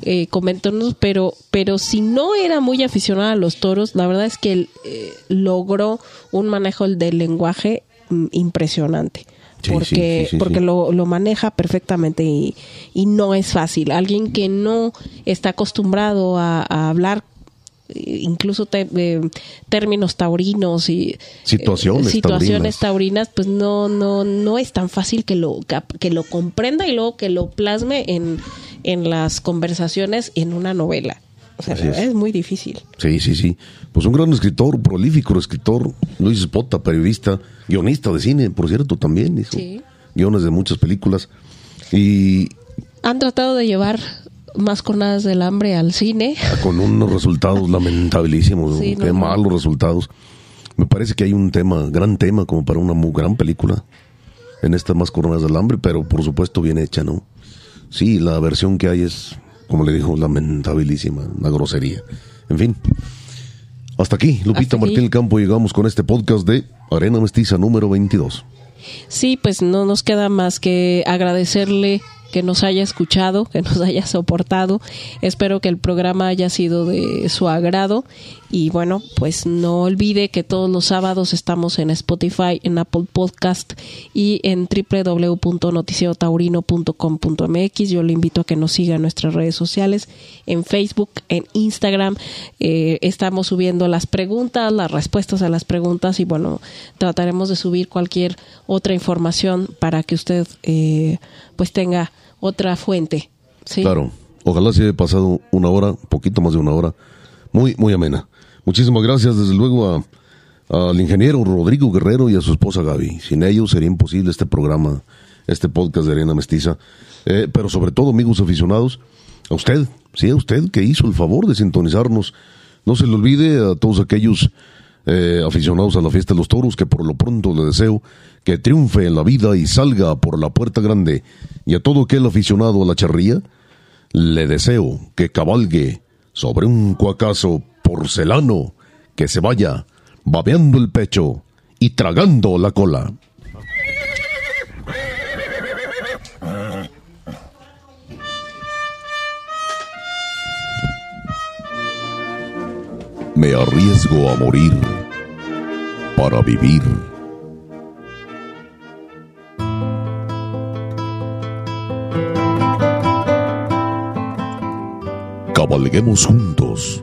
eh, coméntanos, pero, pero si no era muy aficionado a los toros, la verdad es que él, eh, logró un manejo del lenguaje mm, impresionante porque, porque lo, lo, maneja perfectamente y, y, no es fácil. Alguien que no está acostumbrado a, a hablar incluso te, eh, términos taurinos y situaciones, eh, situaciones taurinas. pues no no no es tan fácil que lo que lo comprenda y luego que lo plasme en en las conversaciones en una novela. O sea, es. muy difícil. Sí, sí, sí. Pues un gran escritor, prolífico escritor, Luis Espota, periodista, guionista de cine, por cierto, también hizo guiones de muchas películas. Y han tratado de llevar más cornadas del hambre al cine. [LAUGHS] Con unos resultados lamentabilísimos, qué malos resultados. Me parece que hay un tema, gran tema, como para una muy gran película en estas más coronas del hambre, pero por supuesto bien hecha, ¿no? Sí, la versión que hay es como le dijo, lamentabilísima, una grosería. En fin. Hasta aquí, Lupita Martín el Campo, llegamos con este podcast de Arena Mestiza número 22. Sí, pues no nos queda más que agradecerle que nos haya escuchado, que nos haya soportado. Espero que el programa haya sido de su agrado y bueno, pues no olvide que todos los sábados estamos en Spotify, en Apple Podcast y en www.noticiotaurino.com.mx. Yo le invito a que nos siga en nuestras redes sociales, en Facebook, en Instagram. Eh, estamos subiendo las preguntas, las respuestas a las preguntas y bueno, trataremos de subir cualquier otra información para que usted eh, pues tenga otra fuente. ¿sí? Claro, ojalá se haya pasado una hora, poquito más de una hora, muy, muy amena. Muchísimas gracias, desde luego, al ingeniero Rodrigo Guerrero y a su esposa Gaby. Sin ellos sería imposible este programa, este podcast de Arena Mestiza. Eh, pero sobre todo, amigos aficionados, a usted, sí, a usted que hizo el favor de sintonizarnos. No se le olvide a todos aquellos eh, aficionados a la fiesta de los toros que por lo pronto le deseo que triunfe en la vida y salga por la puerta grande. Y a todo aquel aficionado a la charría, le deseo que cabalgue sobre un cuacazo porcelano que se vaya babeando el pecho y tragando la cola. Me arriesgo a morir para vivir. Cabalguemos juntos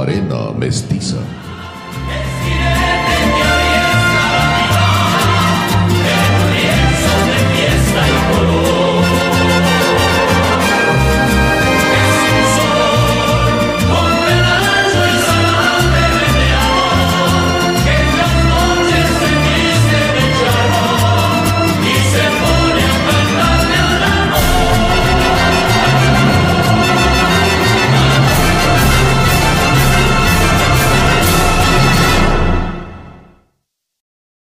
Arena Mestiza.